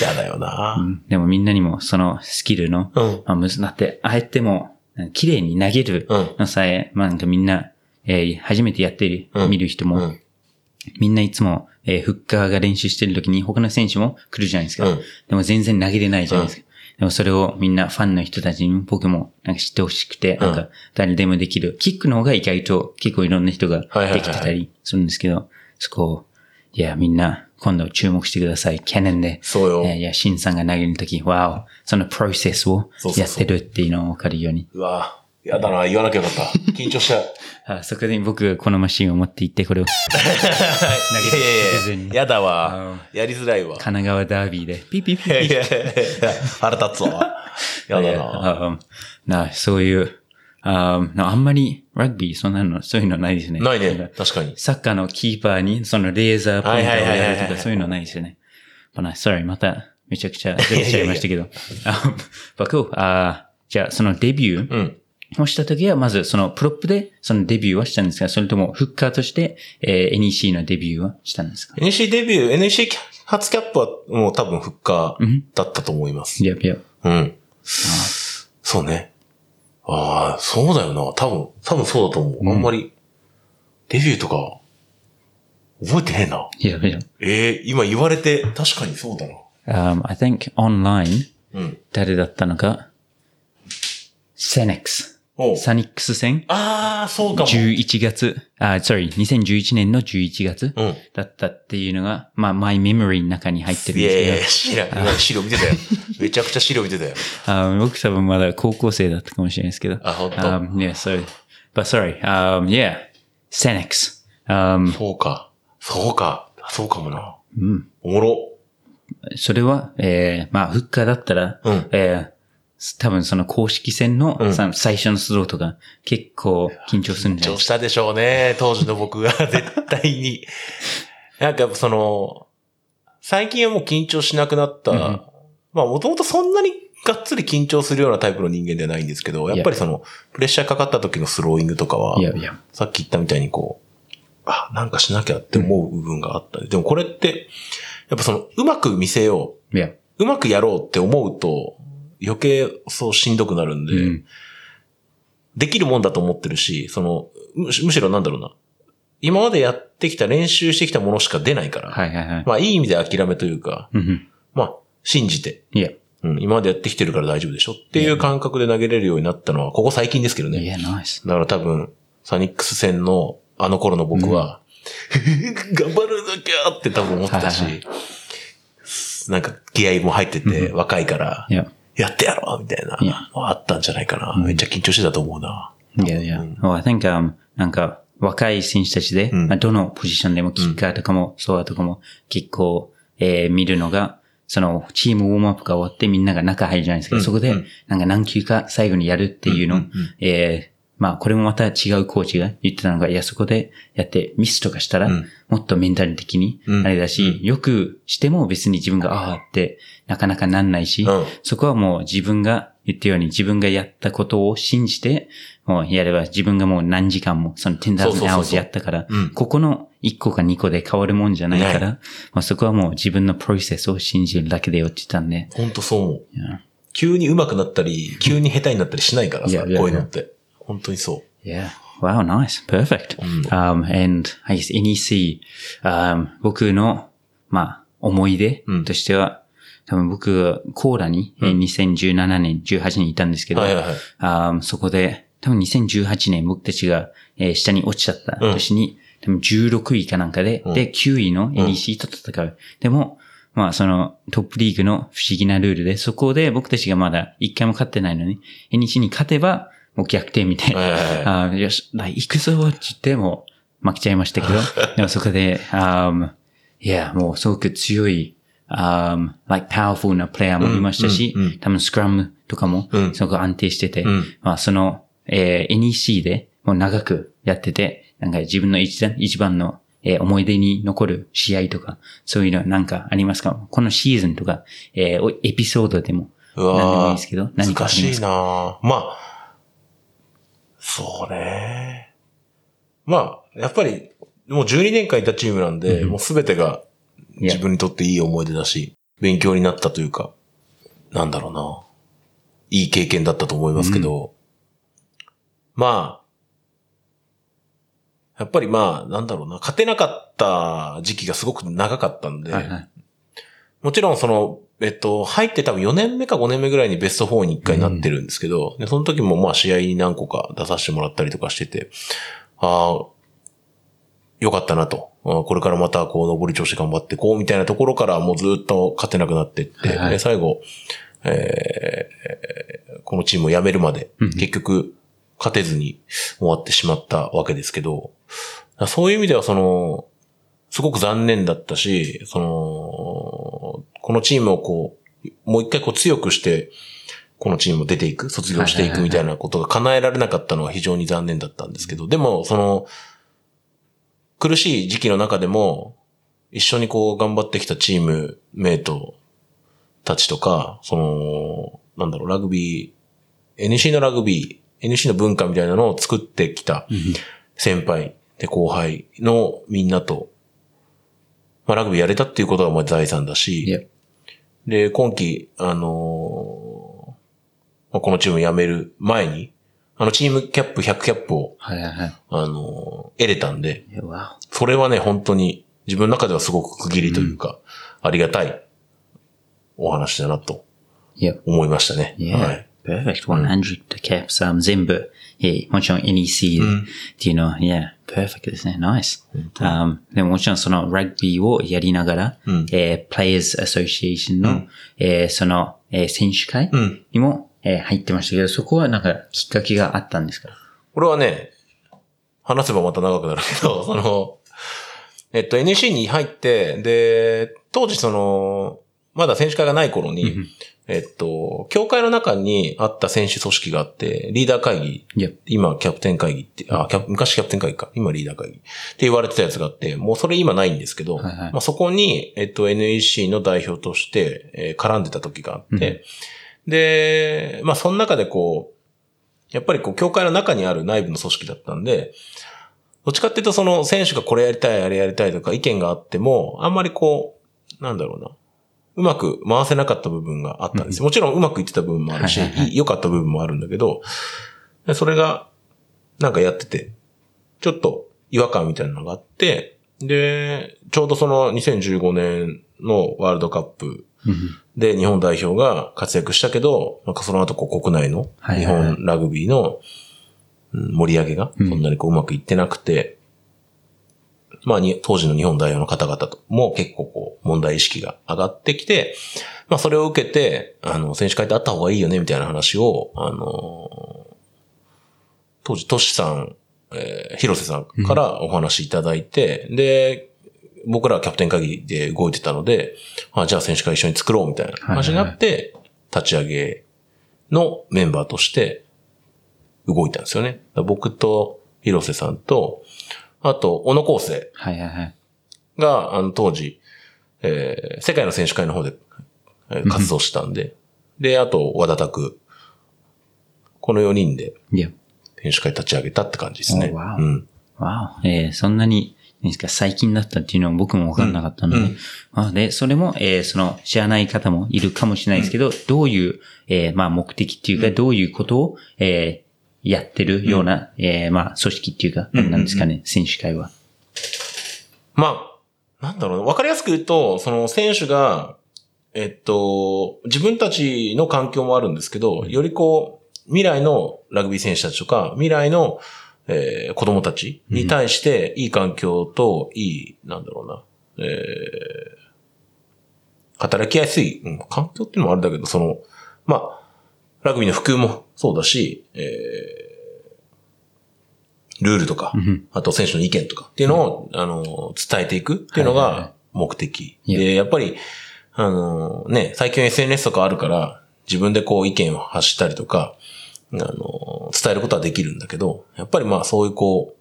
やだよな。うんでもみんなにもそのスキルの、うん。まあ、むって、あえても、綺麗に投げるうんのさえ、まあなんかみんな、えー初めてやってる、うん見る人も、うんみんないつも、えーフッカーが練習してる時に他の選手も来るじゃないですか。うんでも全然投げれないじゃないですか。でもそれをみんなファンの人たちに僕もなんか知ってほしくて、うんなんか誰でもできる。キックの方が意外と結構いろんな人ができてたりするんですけど、そこを、いやみんな今度注目してください。キャノンで。そうよ。えーいや、シンさんが投げるとき、わお、そのプロセスをやってるっていうのを分かるように。うわやだな、言わなきゃよかった。(laughs) 緊張しちゃう。あそこで僕がこのマシンを持って行って、これをいやいやいや直前にやだわ。やりづらいわ。神奈川ダービーで、ピッピッピッいやいやいやいや腹立つわ。やだな。あなそういう、あなあんまりラグビー、そんなの、そういうのないですね。ないね。確かに。サッカーのキーパーに、そのレーザーポインターをやるとか、そういうのないですよね。まあ、sorry, また、めちゃくちゃ出ちゃいましたけど。あ、(laughs) 僕、あじゃあ、そのデビューうん。をした時は、まず、そのプロップで、そのデビューはしたんですかそれとも、フッカーとして、えー NEC のデビューはしたんですか？NEC デビュー、NEC 初キャップはもう多分復活うん。だったと思います。いやいや。うん。そうね。ああ、そうだよな。多分、多分そうだと思う。あんまり、デビューとか、覚えてねえな。いやいや。ええ今言われて、確かにそうだな。Um, I think online, うん。誰だったのか、セネックス。サニックス戦ああ、そうかも。11月、あ、sorry、2011年の11月うん。だったっていうのが、まあ、マイメモリーの中に入ってるんいやいやいや、です知ら資料見てたよ。めちゃくちゃ資料見てたよ。(laughs) けど、あ僕多分まだ高校生だったかもしれないですけど。あ本当？Um, yeah, so, but sorry, um, yeah, セネックス。Um, そうか。そうか。そうかもな。うんおもろ。それは、えー、まあ、フッカーだったら、うんえー多分その公式戦の、うんさ最初のスローとか結構緊張するんじゃないですか？緊張したでしょうね。当時の僕が絶対に。なんかその、最近はもう緊張しなくなった。うんまあもともとそんなにがっつり緊張するようなタイプの人間ではないんですけど、やっぱりその、プレッシャーかかった時のスローイングとかは、いやいや。さっき言ったみたいにこう、あ、なんかしなきゃって思う部分があった。でもこれって、やっぱその、うまく見せよ。う、うまくやろうって思うと、余計そうしんどくなるんで、うん。できるもんだと思ってるし、その、むしろなんだろうな。今までやってきた練習してきたものしか出ないから、はいはいはい。まあいい意味で諦めというか、うんまあ信じて、いや、うん、今までやってきてるから大丈夫でしょ？っていう感覚で投げれるようになったのは、ここ最近ですけどね。いや、ナイス。だから多分、サニックス戦のあの頃の僕は、(laughs) 頑張るなきゃって多分思ってたしはいはい、なんか気合も入っててう若いから、いや、やってやろうみたいな、あったんじゃないかな。うんめっちゃ緊張してたと思うな。いやいや。Well, I think, um, なんか、若い選手たちで、うんまあ、どのポジションでも、キッカーとかも、ソアとかも、結構、えー見るのが、その、チームウォームアップが終わってみんなが中入るじゃないですか。うんそこでうん、なんか何球か最後にやるっていうの、えーまあ、これもまた違うコーチが言ってたのが、いや、そこでやってミスとかしたら、うん。もっとメンタル的に、うん。あれだし、よくしても別に自分が、ああって、なかなかなんないし、うん。そこはもう自分が言ったように自分がやったことを信じて、もうやれば自分がもう何時間もその10,000そうそうそうそう。hours やったからうん、ここの1個か2個で変わるもんじゃないから、なまあ、そこはもう自分のプロセスを信じるだけでよって言ったんで、ほんとそう。急に上手くなったり、急に下手になったりしないからさ、こういうのって。本当にそ Yeah. Wow, nice. Perfect. うん Um, and I guess NEC, um, 僕の、まあ、思い出うんとしては、多分僕、コーラに、えー2017年、18年いたんですけう。ど、はいはいはい。um, そこで、多分2018年僕たちが、えー下に落ちちゃった年に、多分16位かなんかで、うんで、9位の NEC と戦う。でも、まあそのトップリーグの不思議なルールで、そこで僕たちがまだ一回も勝ってないのに、NEC に勝てば、もう逆転みたいな。はいはいはいあーよし、来行くぞって言っても負けちゃいましたけど、(laughs) でもそこで、um, いや、もうすごく強い、um, like powerful なプレイヤーもいましたし、うんうんうん。多分スクラムとかもうん。すごく安定してて、うん。まあその、えー NEC でもう長くやってて、なんか自分の一番一番の、えー思い出に残る試合とか、そういうのなんかありますか？このシーズンとか、えーおエピソードでも、何でもいいですけど、何かあ難しいりますか？なまあ、そうね。まあ、やっぱり、もう12年間いたチームなんで、うんもうすべてが自分にとっていい思い出だし、勉強になったというか、なんだろうな。いい経験だったと思いますけど、まあ、やっぱりまあ、なんだろうな、勝てなかった時期がすごく長かったんで、はいはい。もちろんその、えっと、入って多分4年目か5年目ぐらいにベスト4に1回なってるんですけど、でその時もまあ試合に何個か出させてもらったりとかしてて、ああ、よかったなと。これからまたこう、上り調子頑張ってこうみたいなところからもうずっと勝てなくなってって、はい最後、えーこのチームを辞めるまで、うん。結局、勝てずに終わってしまったわけですけど、そういう意味ではその、すごく残念だったし、その、このチームをこう、もう一回こう強くして、このチームを出ていく、卒業していくみたいなことが叶えられなかったのは非常に残念だったんですけど、でも、その、苦しい時期の中でも、一緒にこう頑張ってきたチームメイトたちとか、その、なんだろう、ラグビー、NC のラグビー、NC の文化みたいなのを作ってきた先輩で後輩のみんなと、まあラグビーやれたっていうことがまあ財産だし、で、今季、あのーまあこのチーム辞める前に、あのチームキャップ100キャップを、はいはいはい。あのー得れたんで、それはね、本当に自分の中ではすごく区切りというか、ありがたいお話だなと思いましたね。はい。Perfect. 100 caps, um, 全部、えーもちろん NEC っていうのは、yeah, perfect ですね。nice. Um, でももちろんそのラグビーをやりながら、うんえー Players Association の、えーその、えー選手会うん。にも、えー入ってましたけど、そこはなんかきっかけがあったんですかこれはね、話せばまた長くなるけど、(laughs) その、えっと NEC に入って、で、当時その、まだ選手会がない頃に、えっと、協会の中にあった選手組織があって、リーダー会議、今キャプテン会議って、あ、キャプ昔キャプテン会議か、今リーダー会議。って言われてたやつがあって、もうそれ今ないんですけど、はいはい。まあそこに、えっと NEC の代表として、えー絡んでた時があって、で、まあその中でこう、やっぱりこう、協会の中にある内部の組織だったんで、どっちかっていうとその選手がこれやりたい、あれやりたいとか意見があっても、あんまりこう、なんだろうな。うまく回せなかった部分があったんですよ。もちろんうまくいってた部分もあるし、良かった部分もあるんだけど、でそれが、なんかやってて、ちょっと違和感みたいなのがあって、で、ちょうどその2015年のワールドカップうんで日本代表が活躍したけど、なんかその後こう国内の日本ラグビーのうん盛り上げがそんなにこううまくいってなくて、まあに当時の日本代表の方々とも結構こう問題意識が上がってきて、まあそれを受けて、あの、選手会ってあった方がいいよねみたいな話を、あの当時トシさん、えー広瀬さんからお話いただいて、で、僕らはキャプテン会議で動いてたので、あじゃあ選手会一緒に作ろうみたいな話になって、立ち上げのメンバーとして動いたんですよね。僕と広瀬さんと、あと、小野康生はいはいはい。が、あの、当時、えー世界の選手会の方で、えー活動したんで、で、あと、和田拓。この4人でいや、選手会立ち上げたって感じですね。おわお。うん。わお、えーそんなに、何ですか、最近だったっていうのは僕も分かんなかったので、うん。うんあで、それも、えーその、知らない方もいるかもしれないですけど、どういう、えーまあ、目的っていうか、どういうことを、えーやってるような、えーまあ、組織っていうか、うんなんですかね、選手会は。まあ、なんだろうな。わかりやすく言うと、その選手が、えっと、自分たちの環境もあるんですけど、よりこう、未来のラグビー選手たちとか、未来の、えー子供たちに対して、いい環境と、いい、なんだろうな、えー働きやすい、うん環境っていうのもあるんだけど、その、まあ、ラグビーの普及もそうだし、えールールとか、ん。あと選手の意見とかっていうのを、あの、伝えていくっていうのはいはいはい。が目的。いや。で、やっぱり、あの、ね、最近 SNS とかあるから、自分でこう意見を発したりとか、あの、伝えることはできるんだけど、やっぱりまあそういうこ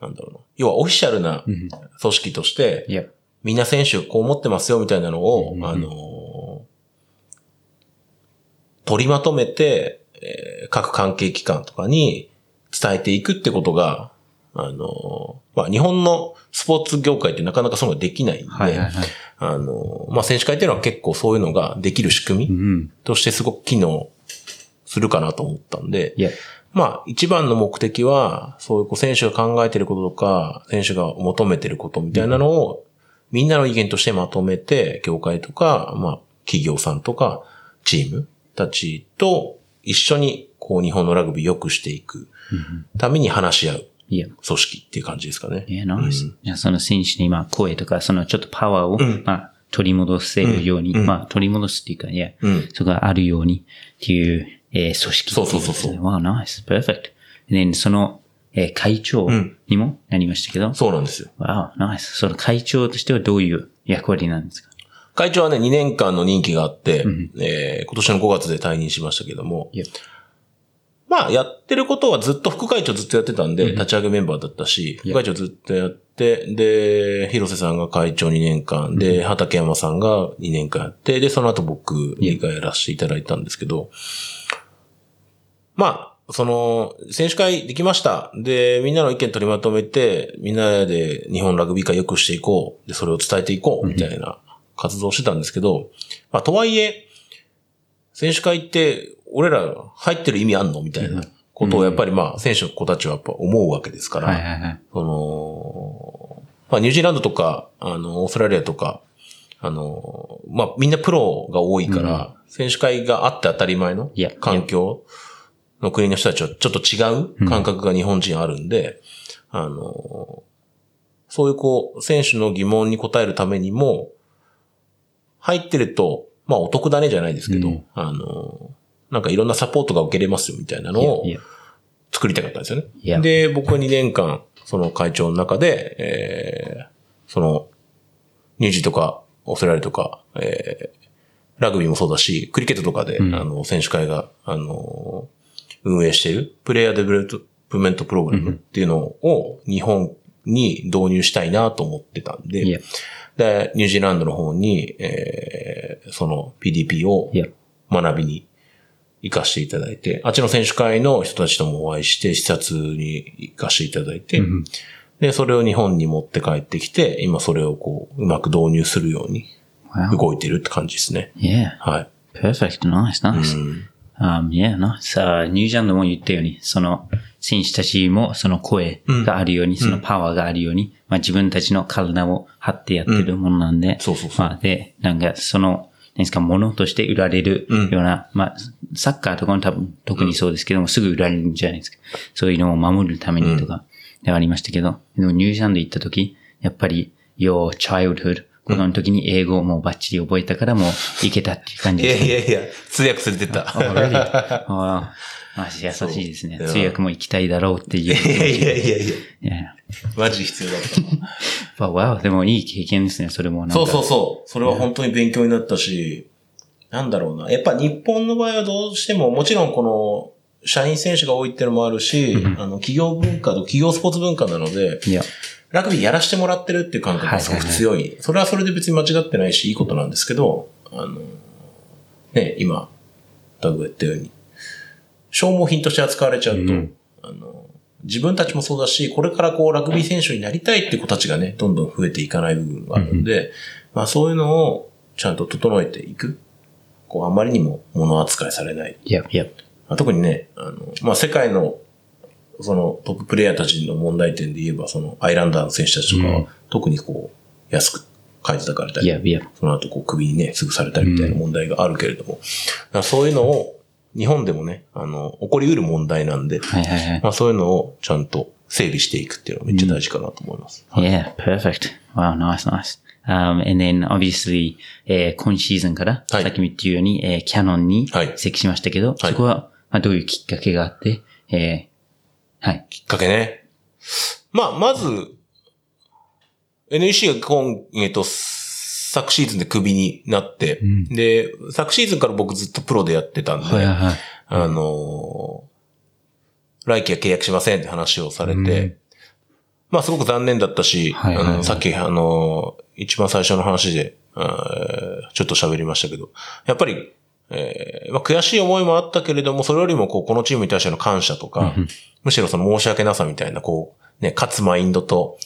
う、なんだろうな。要はオフィシャルな組織として、いや、みんな選手こう思ってますよみたいなのを、うんうんうん。あの、取りまとめて、えー各関係機関とかに伝えていくってことが、あの、まあ、日本のスポーツ業界ってなかなかそういうのができないんで、はいはいはい。あの、まあ、選手会っていうのは結構そういうのができる仕組うみん。としてすごく機能するかなと思ったんで、いや、まあ、一番の目的は、そういうこう選手が考えてることとか、選手が求めてることみたいなのを、みんなの意見としてまとめて、協会とか、まあ、企業さんとか、チームたちと一緒に、こう、日本のラグビー良くしていくために話し合ういや、組織っていう感じですかね。いや、ナイス。その選手に、まあ、声とか、そのちょっとパワーを、まあ、取り戻せるように、うんまあ、取り戻すっていうか、いや、うん。そこがあるようにっていう、えー組織そうそうそうそうわあ、ナイス。perfect. で、その、えー会長にもなりましたけど、そうなんですよ。わあ、ナイス。その会長としてはどういう役割なんですか？会長はね、2年間の任期があって、うん。えー今年の5月で退任しましたけども、まあ、やってることはずっと副会長ずっとやってたんで、立ち上げメンバーだったし、副会長ずっとやって、で、広瀬さんが会長2年間、で、畠山さんが2年間やって、で、その後僕がやらせていただいたんですけど、まあ、その、選手会できました。で、みんなの意見取りまとめて、みんなで日本ラグビー界良くしていこう。で、それを伝えていこう。みたいな活動をしてたんですけど、まあ、とはいえ、選手会って、俺ら入ってる意味あんのみたいなことをやっぱりまあ、選手の子たちはやっぱ思うわけですから、はいはいはい。その、まあ、ニュージーランドとか、あの、オーストラリアとか、あの、まあ、みんなプロが多いから、選手会があって当たり前の環境の国の人たちはちょっと違う感覚が日本人あるんで、あの、そういうこう、選手の疑問に答えるためにも、入ってると、まあ、お得だねじゃないですけど、うん。あの、なんかいろんなサポートが受けれますよみたいなのを作りたかったんですよね。で、僕は2年間、その会長の中で、えー、その、ニュージーとか、オーストラリアとか、えー、ラグビーもそうだし、クリケットとかで、うん。あの、選手会が、あの、運営している、プレイヤーデベロップメントプログラムっていうのを日本に導入したいなと思ってたんで、で、ニュージーランドの方に、えー、その PDP を学びに行かせていただいて、あっちの選手会の人たちともお会いして、視察に行かせていただいて、で、それを日本に持って帰ってきて、今それをこう、うまく導入するように Wow. 動いてるって感じですね。Yeah. はい。Perfect. Nice, う nice. ん。Um, yeah, nice. あニュージャンドも言ったように、その選手たちもその声があるように、そのパワーがあるように、まあ自分たちの体を張ってやってるものなんで、そうそうそう。まあで、なんかその、何ですか、ものとして売られるような、まあ、サッカーとかも多分特にそうですけども、すぐ売られるんじゃないですか。そういうのを守るためにとか、ではありましたけど、でもニュージャンド行った時、やっぱり、your childhood、子供の時に英語をもうバッチリ覚えたからもういけたっていう感じいですやいやいや、通訳されてた。Oh? あ (laughs) あ、マジ優しいですね。通訳も行きたいだろうっていう。いやいやいやいや、いや。マジ必要だった。(laughs) わ、わ、でもいい経験ですね、それも。そうそうそう。それは本当に勉強になったし、なんだろうな。やっぱ日本の場合はどうしても、もちろんこの、社員選手が多いっていうのもあるし、あの、企業文化と企業スポーツ文化なので、いや、ラグビーやらしてもらってるっていう感覚がすごく強い。それはそれで別に間違ってないし、いいことなんですけど、あの、ね、今、ダグが言ったように、消耗品として扱われちゃうと、うん。あの、自分たちもそうだし、これからこうラグビー選手になりたいって子たちがね、どんどん増えていかない部分があるんで、まあそういうのをちゃんと整えていく。こう、あまりにも物扱いされない。いや、いや、まあ、特にね、あの、まあ、世界の、そのトッププレイヤーたちの問題点で言えば、そのアイランダーの選手たちとかは、うん。特にこう、安く買い叩かれたり、いや、いや、その後こう首にね、すぐされたりみたいな問題があるけれども、そういうのを、日本でもね、あの、起こり得る問題なんで、はいはいはい。まあそういうのをちゃんと整理していくっていうのがめっちゃ大事かなと思います。Yeah, perfect. Wow, nice, nice. Um, and then obviously, えー今シーズンから、はいさっきも言ったように、えーキャノンにはい移籍しましたけど、はいそこは、まあ、どういうきっかけがあって、えーはい。きっかけね。まあ、まず、NEC が今、えっと、昨シーズンでクビになって、ん。で、昨シーズンから僕ずっとプロでやってたんで、はいはいはい。あのー来季は契約しませんって話をされて、うん。まあすごく残念だったし、はいはいはい。あのさっきあのー一番最初の話で、ちょっと喋りましたけど、やっぱり、えーまあ、悔しい思いもあったけれども、それよりもこう、このチームに対しての感謝とか、うん。むしろその申し訳なさみたいな、こう、ね、勝つマインドと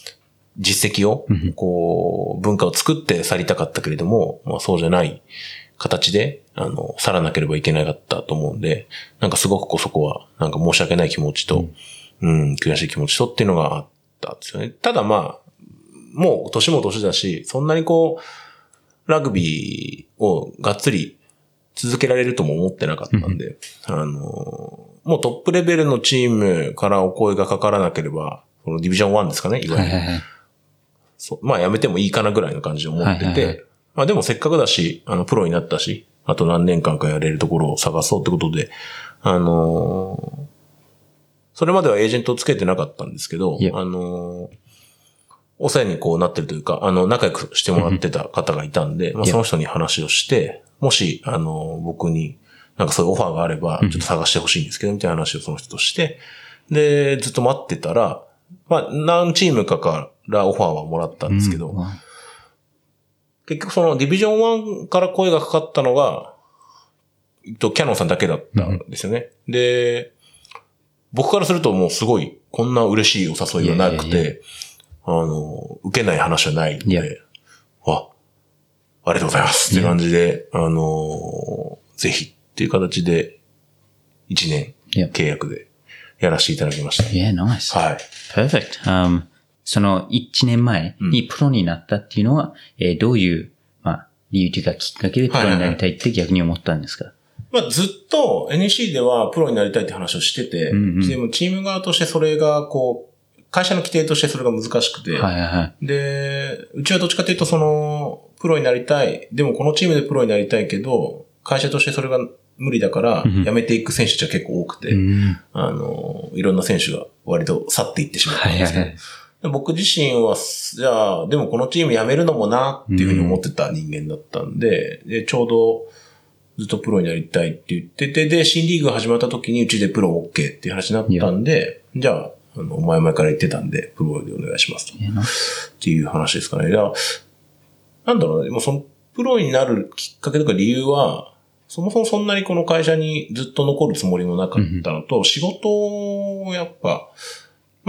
実績をうん、こう、文化を作って去りたかったけれども、まあそうじゃない形で、あの、去らなければいけなかったと思うんで、なんかすごくこうそこは、なんか申し訳ない気持ちと、うん、悔しい気持ちとっていうのがあったんですよね。ただまあ、もう年も年だし、そんなにこう、ラグビーをがっつり続けられるとも思ってなかったんで、あの、もうトップレベルのチームからお声がかからなければ、このディビジョン1ですかね、いわゆる。はいはいはい。まあやめてもいいかなぐらいの感じで思ってて、まあでもせっかくだし、あの、プロになったし、あと何年間かやれるところを探そうってことで、あのーそれまではエージェントをつけてなかったんですけど、あのーお世話にこうなってるというか、あの、仲良くしてもらってた方がいたんで、まあその人に話をして、もし、あのー僕になんかそういうオファーがあれば、ちょっと探してほしいんですけど、みたいな話をその人として、で、ずっと待ってたら、まあ、何チームかからオファーはもらったんですけど、うん結局そのディビジョン1から声がかかったのが、と、キャノンさんだけだったんですよね。で、僕からするともうすごい、こんな嬉しいお誘いはなくいやいやいて、あの、受けない話はないんいやで、わ、ありがとうございますっていう感じで、あの、ぜひっていう形で、1年いや契約でやらせていただきました。Yeah, nice. はい。Perfect. Um, その1年前にプロになったっていうのは、えーどういう、まあ、理由というかきっかけでプロになりたいって逆に思ったんですか、まあ、ずっと NEC ではプロになりたいって話をしてて、うんうん。でもチーム側としてそれがこう、会社の規定としてそれが難しくて、はいはいはい。で、うちはどっちかというとその、プロになりたい、でもこのチームでプロになりたいけど、会社としてそれが無理だからうんうん、辞めていく選手たちは結構多くて、うんあの、いろんな選手が割と去っていってしまったんですけど、はいはいはい。で僕自身は、じゃあ、でもこのチーム辞めるのもなっていうふうに思ってた人間だったんで、で、ちょうどずっとプロになりたいって言ってて、で、新リーグが始まった時にうちでプロ OK っていう話になったんで、じゃあ、あの、前々から言ってたんで、プロでお願いしますと。っていう話ですかね。だからなんだろうね、もうその、プロになるきっかけとか理由は、そもそもそんなにこの会社にずっと残るつもりもなかったのと、仕事をやっぱ、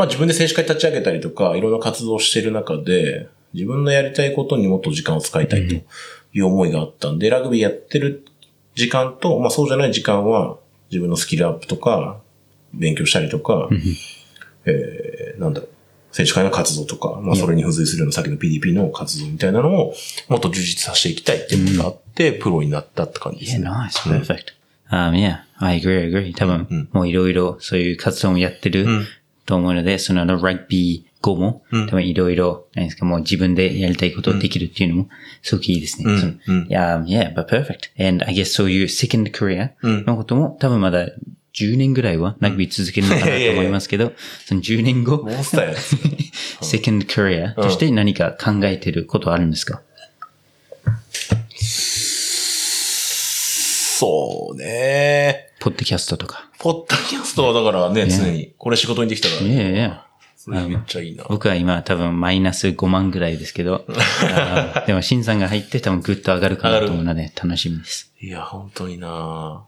まあ自分で選手会立ち上げたりとか、いろんな活動をしている中で、自分のやりたいことにもっと時間を使いたいと。いう思いがあったんで、ラグビーやってる時間と、まあそうじゃない時間は、自分のスキルアップとか、勉強したりとか、えー、なんだろう、選手会の活動とか、まあそれに付随するようなさっきの PDP の活動みたいなのを、もっと充実させていきたいっていうのがあって、プロになったって感じです Yeah, ね。nice. Perfect. Um, yeah, I agree, I agree. 多分、もういろいろそういう活動もやってると思うので、そのラグビー後も、多分いろいろ、何ですか、もう自分でやりたいことをできるっていうのも、すごくいいですね。うん yeah, yeah, but perfect. And I guess そういう second career のことも、多分まだ10年ぐらいはラグビー続けるのかなと思いますけど、その10年後、モンスターやつ。second career として何か考えてることあるんですか、そうね。ポッドキャストとか。ポッドキャストはだからね、常に、これ仕事にできたから、Yeah, yeah. それめっちゃいいな。僕は今多分マイナス5万ぐらいですけど、(laughs) でも、シンさんが入って多分グッと上がるかなと思うので、(laughs) 楽しみです。いや、本当にな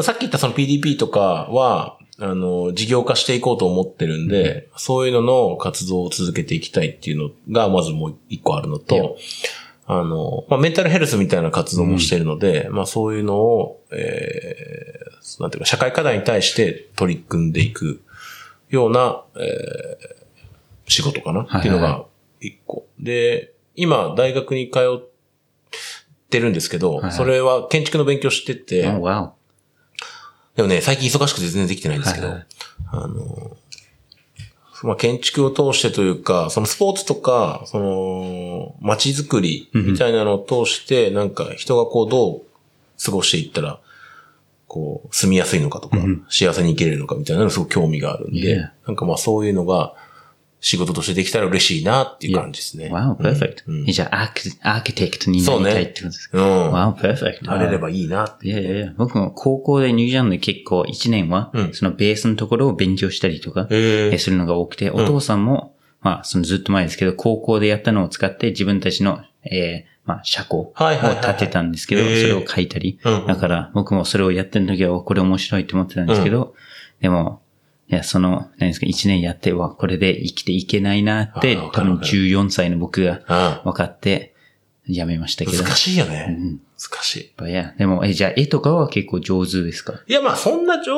さっき言ったその PDP とかは、あの、事業化していこうと思ってるんで、そういうのの活動を続けていきたいっていうのが、まずもう一個あるのと、あの、まあ、メンタルヘルスみたいな活動もしてるので、まあ、そういうのを、えー、なんていうか、社会課題に対して取り組んでいくような、えー、仕事かな？っていうのはいが一個。で、今、大学に通ってるんですけど、はいそれは建築の勉強してて、Oh. でもね、最近忙しくて全然できてないんですけど、はいはい。あの、まあ、建築を通してというか、そのスポーツとか、その、街づくりみたいなのを通して、なんか人がこうどう過ごしていったら、こう、住みやすいのかとか、幸せに生きれるのかみたいなのすごく興味があるんで.なんかまあそういうのが仕事としてできたら嬉しいなっていう感じですね。Wow, perfect. うん。じゃあ、アーキアーキテクトになりたいってことですか、うん。Wow, perfect. なれればいいなって。いやいやいや、僕も高校でニュージーランドで結構1年は、うん。そのベースのところを勉強したりとか、えするのが多くて、お父さんも、まあ、そのずっと前ですけど、高校でやったのを使って自分たちの、えーまあ、車庫をはいはいはいはい。立てたんですけど、へー。それを書いたり、うん。だから僕もそれをやってる時は、これ面白いと思ってたんですけど、でも、いや、その、何ですか、1年やっては、これで生きていけないなって、多分あーわかるわかる14歳の僕があ分かって、やめましたけど。難しいよね。うん難しい。いや、でも、え、じゃあ絵とかは結構上手ですか？いや、まあ、そんな上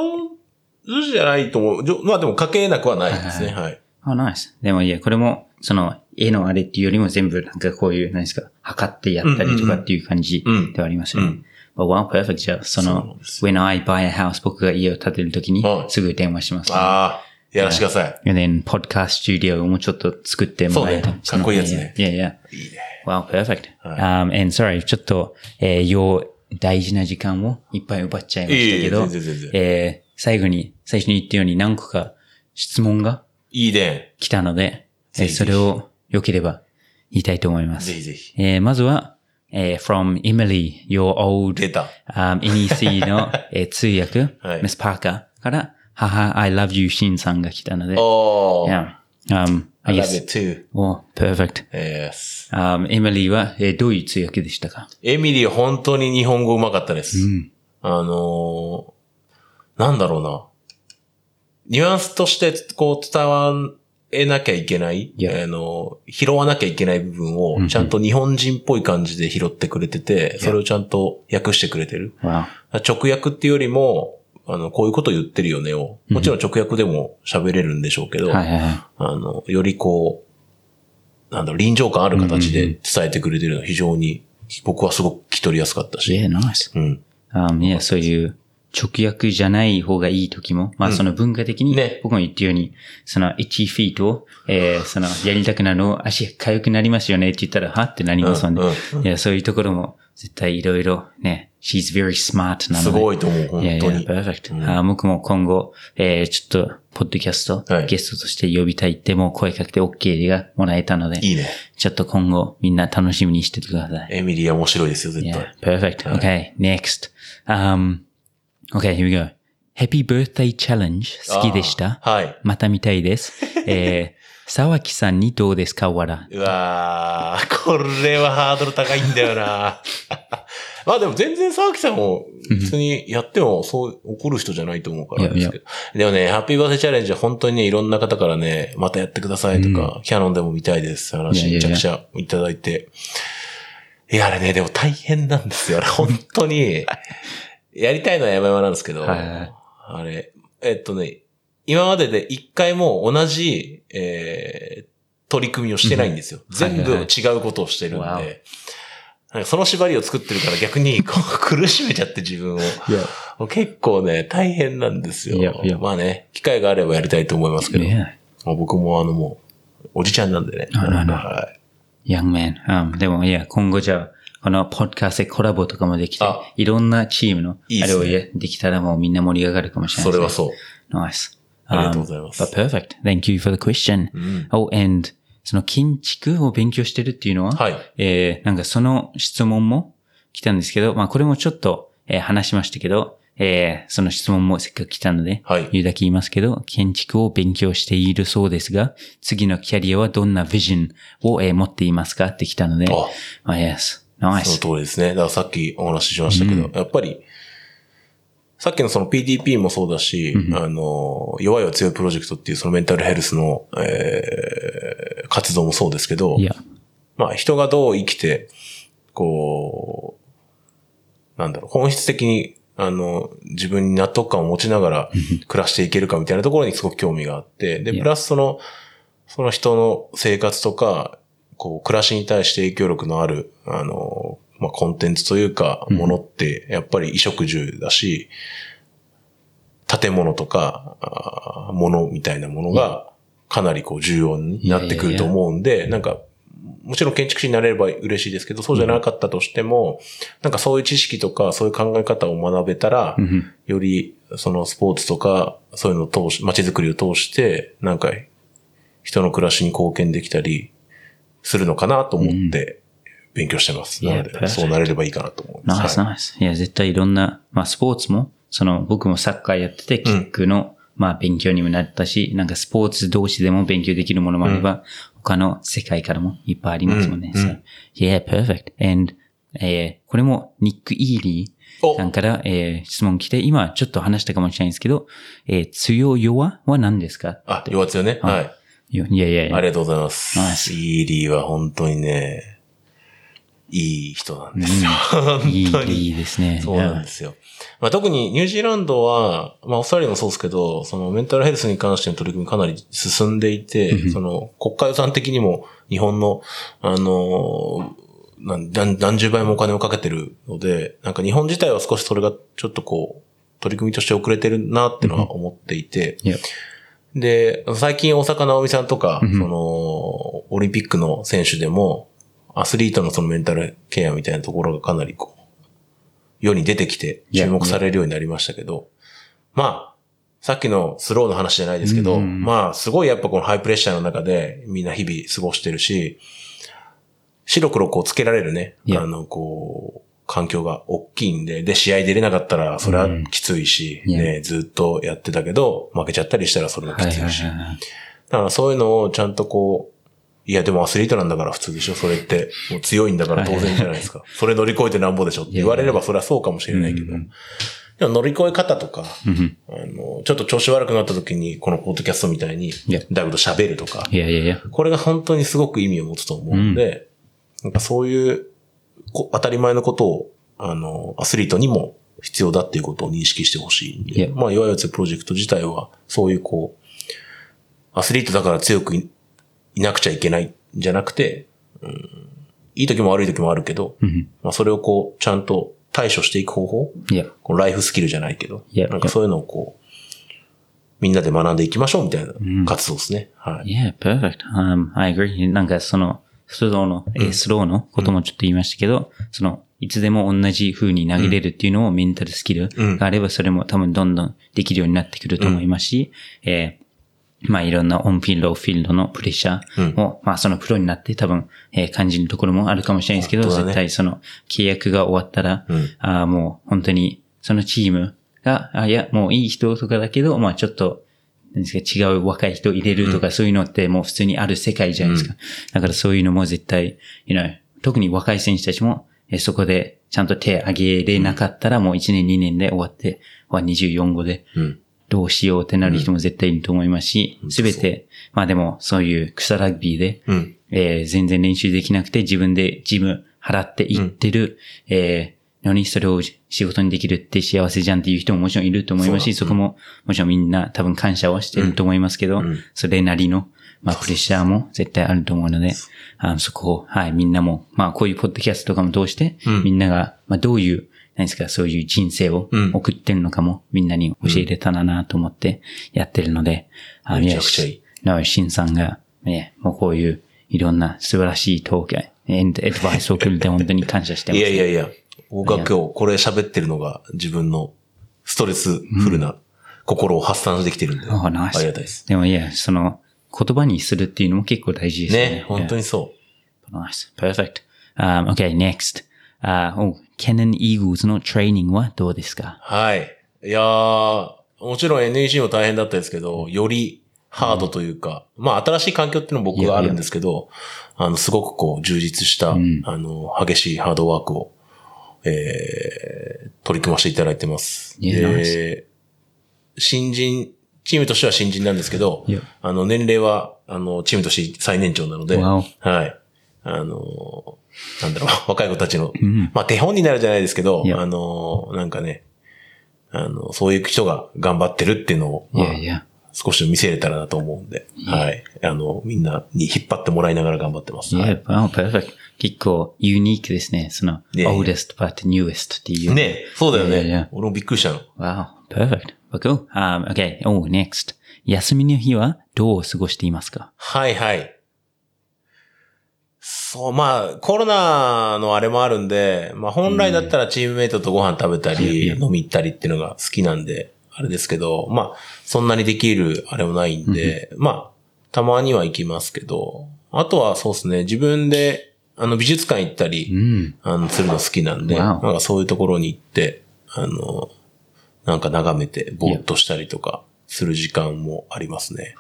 手じゃないと思う。じょまあ、でも書けなくはないですね。はい。あ、ナイス。でもいや、これも、その、絵のあれっていうよりも全部なんかこういう、何ですか、測ってやったりとかっていう感じうんではありますね。うん But wow, perfect. じゃあ、そその when I buy a house, 僕が家を建てるときには、いすぐ電話します、ね。ああ、やらしてください。And then, podcast studio をもうちょっと作ってもらえそうねかっこいいやつねいやいや。いいね。Wow, perfect. はい Um, and sorry, ちょっと、えー、よ大事な時間をいっぱい奪っちゃいましたけど、いえいえ全然全然えー最後に、最初に言ったように何個か質問がいいね。来たので、それを良ければ言いたいと思います。ぜひぜひ。えーまずは、えー from Emily, your old um, NEC の、(laughs) えー通訳、はい Miss Parker から、母、I love you, シンさんが来たので、yeah. um, I love it too. oh, perfect. Yes. Um, エミリーは、えーどういう通訳でしたか?エミリー本当に日本語うまかったです。うん。あのー、なんだろうな。ニュアンスとしてこう伝わえなきゃいけない、いやあの、拾わなきゃいけない部分をちゃんと日本人っぽい感じで拾ってくれてて、それをちゃんと訳してくれてる。Wow. 直訳っていうよりも、あの、こういうこと言ってるよねを、もちろん直訳でも喋れるんでしょうけど、はいはいはい。あの、よりこう、なんだろう、臨場感ある形で伝えてくれてるのは非常に、僕はすごく聞き取りやすかったし。Yeah, nice. うん。Um, いや、そういう直訳じゃない方がいい時も、まあその文化的にね、僕も言ったように、その1フィートを、えーそのやりたくなるの足痒くなりますよねって言ったら、は？ってなりますので、うんうんいや、そういうところも絶対いろいろね、she's very smart なので。すごいと思う、本いやいや、当に。perfect、あ僕も今後、えーちょっと、ポッドキャスト、はいゲストとして呼びたいってもう声かけて OK がもらえたので、いいね。ちょっと今後みんな楽しみにしててください。エミリーは面白いですよ、絶 Yeah, 対。perfect. Okay, next. Um, okay, here we go. Happy birthday challenge 好きでしたはい。また見たいです。えー、沢木さんにどうですかわら。うわー、これはハードル高いんだよなまあでも全然沢木さんも普通にやってもそう怒る人じゃないと思うからですけど。でもね、ハッピーバースデーチャレンジは本当にね、いろんな方からね、またやってくださいとか、キャノンでも見たいです話めちゃくちゃいただいて。いや、あれね、でも大変なんですよ。あれ、本当に。やりたいのは山々なんですけど、はいはいあれ、えっとね、今までで一回も同じ、えー取り組みをしてないんですよ。うん全部はいはい違うことをしてるんで、わなんかその縛りを作ってるから逆にこう (laughs) 苦しめちゃって自分を。もう結構ね、大変なんですよ。いやいやまあね、機会があればやりたいと思いますけど、Yeah. まあ僕もあのもう、おじちゃんなんでね。あららはい。Young man. うん、でも、いや、今後じゃあ、このポッドキャストでコラボとかもできてあ、いろんなチームの、あれをやできたらもうみんな盛り上がるかもしれないですね。それはそう。Nice. ありがとうございます Um, but perfect. Thank you for the question. うん。Oh, and その建築を勉強してるっていうのは、はい。えー、なんかその質問も来たんですけど、まあこれもちょっと、えー話しましたけど、えー、その質問もせっかく来たので、はい言うだけ言いますけど、建築を勉強しているそうですが、次のキャリアはどんなビジョンを、えー持っていますかって来たので、あ、あ、yes. そ Nice. の通りですね。だからさっきお話ししましたけど、やっぱり、さっきのその PDP もそうだし、あの、弱いは強いプロジェクトっていうそのメンタルヘルスの、えー活動もそうですけど、まあ人がどう生きて、こう、なんだろう、本質的に、あの、自分に納得感を持ちながら暮らしていけるかみたいなところにすごく興味があって、で、プラスその、その人の生活とか、こう、暮らしに対して影響力のある、あの、まあ、コンテンツというか、ものって、やっぱり衣食住だし、建物とか、あー物みたいなものが、かなりこう重要になってくると思うんで、なんか、もちろん建築士になれれば嬉しいですけど、そうじゃなかったとしても、なんかそういう知識とか、そういう考え方を学べたら、うん。より、そのスポーツとか、そういうのを通し、街づくりを通して、なんか、人の暮らしに貢献できたり、するのかなと思って、勉強してます。なので、そうなれればいいかなと思います。ナイスはいナイス。いや、絶対いろんな、まあスポーツも、その僕もサッカーやってて、キックの、まあ勉強にもなったし、なんかスポーツ同士でも勉強できるものもあれば、他の世界からもいっぱいありますもんね。うん So, yeah, perfect. And, えーこれもニック・イーリーおさんから、えー質問来て、今ちょっと話したかもしれないんですけど、えー強弱は何ですかあ、弱強ね。はい。いやいやいやありがとうございます。ナイーリーは本当にね、いい人なんですよ。いい本当に。いいですね。そうなんですよ。まあ、特にニュージーランドは、まあ、オーストラリアもそうですけど、そのメンタルヘルスに関しての取り組みかなり進んでいて、その国家予算的にも日本の、あの、何何何十倍もお金をかけてるので、なんか日本自体は少しそれがちょっとこう、取り組みとして遅れてるなっていうのは思っていて、で、最近大坂なおみさんとか、うん。その、オリンピックの選手でも、アスリートのそのメンタルケアみたいなところがかなりこう、世に出てきて注目されるようになりましたけど、まあ、さっきのスローの話じゃないですけど、うんまあ、すごいやっぱこのハイプレッシャーの中でみんな日々過ごしてるし、白黒こうつけられるね、あの、こう、環境が大きいんで、で、試合出れなかったらそれはきついし、うんね、ずっとやってたけど、負けちゃったりしたらそれもきはいついし。だからそういうのをちゃんとこう、いやでもアスリートなんだから普通でしょそれって。もう強いんだから当然じゃないですか。それ乗り越えてなんぼでしょって言われればそれはそうかもしれないけど。うんでも乗り越え方とか、うんあの、ちょっと調子悪くなった時に、このポッドキャストみたいにだいぶと喋るとか、いやいやいや。これが本当にすごく意味を持つと思うんで、なんかそういうこ当たり前のことを、あの、アスリートにも必要だっていうことを認識してほしいんで、まあ、いわゆるプロジェクト自体は、そういうこう、アスリートだから強くいいなくちゃいけないんじゃなくて、うん、いい時も悪い時もあるけど、うんまあ、それをこう、ちゃんと対処していく方法。このライフスキルじゃないけど、なんかそういうのをこう、みんなで学んでいきましょうみたいな活動ですね。はい。Yeah, perfect. Um, I agree. なんかその、スローの、えースローのこともちょっと言いましたけど、その、いつでも同じ風に投げれるっていうのをメンタルスキルがあれば、それも多分どんどんできるようになってくると思いますし、えーまあいろんなオンフィールド、オフフィールドのプレッシャーを、まあそのプロになって多分、えー感じるところもあるかもしれないですけど、絶対その契約が終わったら、うん。あーもう本当にそのチームが、あいや、もういい人とかだけど、まあちょっと、ですか、違う若い人入れるとか、そういうのってもう普通にある世界じゃないですか。だからそういうのも絶対、you know, 特に若い選手たちも、えそこでちゃんと手挙げれなかったらもう1年2年で終わって、は24号で、うん。どうしようってなる人も絶対いると思いますし、すべて、まあでもそういう草ラグビーで、うん。えー全然練習できなくて自分でジム払っていってる、えー何それを仕事にできるって幸せじゃんっていう人ももちろんいると思いますし、そそこももちろんみんな多分感謝はしてると思いますけど、うん。それなりの、まあプレッシャーも絶対あると思うので、あのそこを、はい、みんなも、まあこういうポッドキャストとかも通して、うん。みんなが、まあどういう、何ですか、そういう人生をうん。送ってるのかも、みんなに教えれたらなと思ってやってるので、あめちゃくちゃいい。なお、シンさんが、ね、もうこういういろんな素晴らしいトーク、エンエドバイスをくれて本当に感謝してます。いやいやいや、僕は今日これ喋ってるのが自分のストレスフルな心を発散できてるんで、あナイスありがたいです。でもいや、その、言葉にするっていうのも結構大事ですよね。ね、本当に。にそ Nice. Perfect. Um, okay, next. Uh, oh, Canon Eagles のトレーニングはどうですか？う。はい。いやー、もちろん NEC も大変だったですけど、よりハードというか、まあ新しい環境っていうのも僕はあるんですけど、あの、すごくこう充実した、んあの、激しいハードワークを、えー、取り組ませていただいてます。いやで、新人、チームとしては新人なんですけどあの、年齢は、あの、チームとして最年長なので、はい。あの、なんだろう、(laughs) 若い子たちの、んまあ手本になるじゃないですけどあの、なんかね、あの、そういう人が頑張ってるっていうのを、いまあやいや。少し見せれたらなと思うんで、はい。あの、みんなに引っ張ってもらいながら頑張ってます。いや、はい.結構ユニークですね。その、いやいや oldest but newest っていう。ねそうだよね。俺もびっくりしたの。Wow, perfect. Cool. Um, okay. Oh, next. 休みの日はどう過ごしていますか？はいはい。そう、まあ、コロナのあれもあるんで、まあ本来だったらチームメイトとご飯食べたり、うん飲み行ったりっていうのが好きなんで、あれですけど、まあ、そんなにできるあれもないんで、まあ、たまには行きますけど、あとはそうですね、自分で、あの、美術館行ったり、うん。あの、するの好きなんで、なんかそういうところに行って、あの、なんか眺めて、ぼーっとしたりとか、する時間もありますね。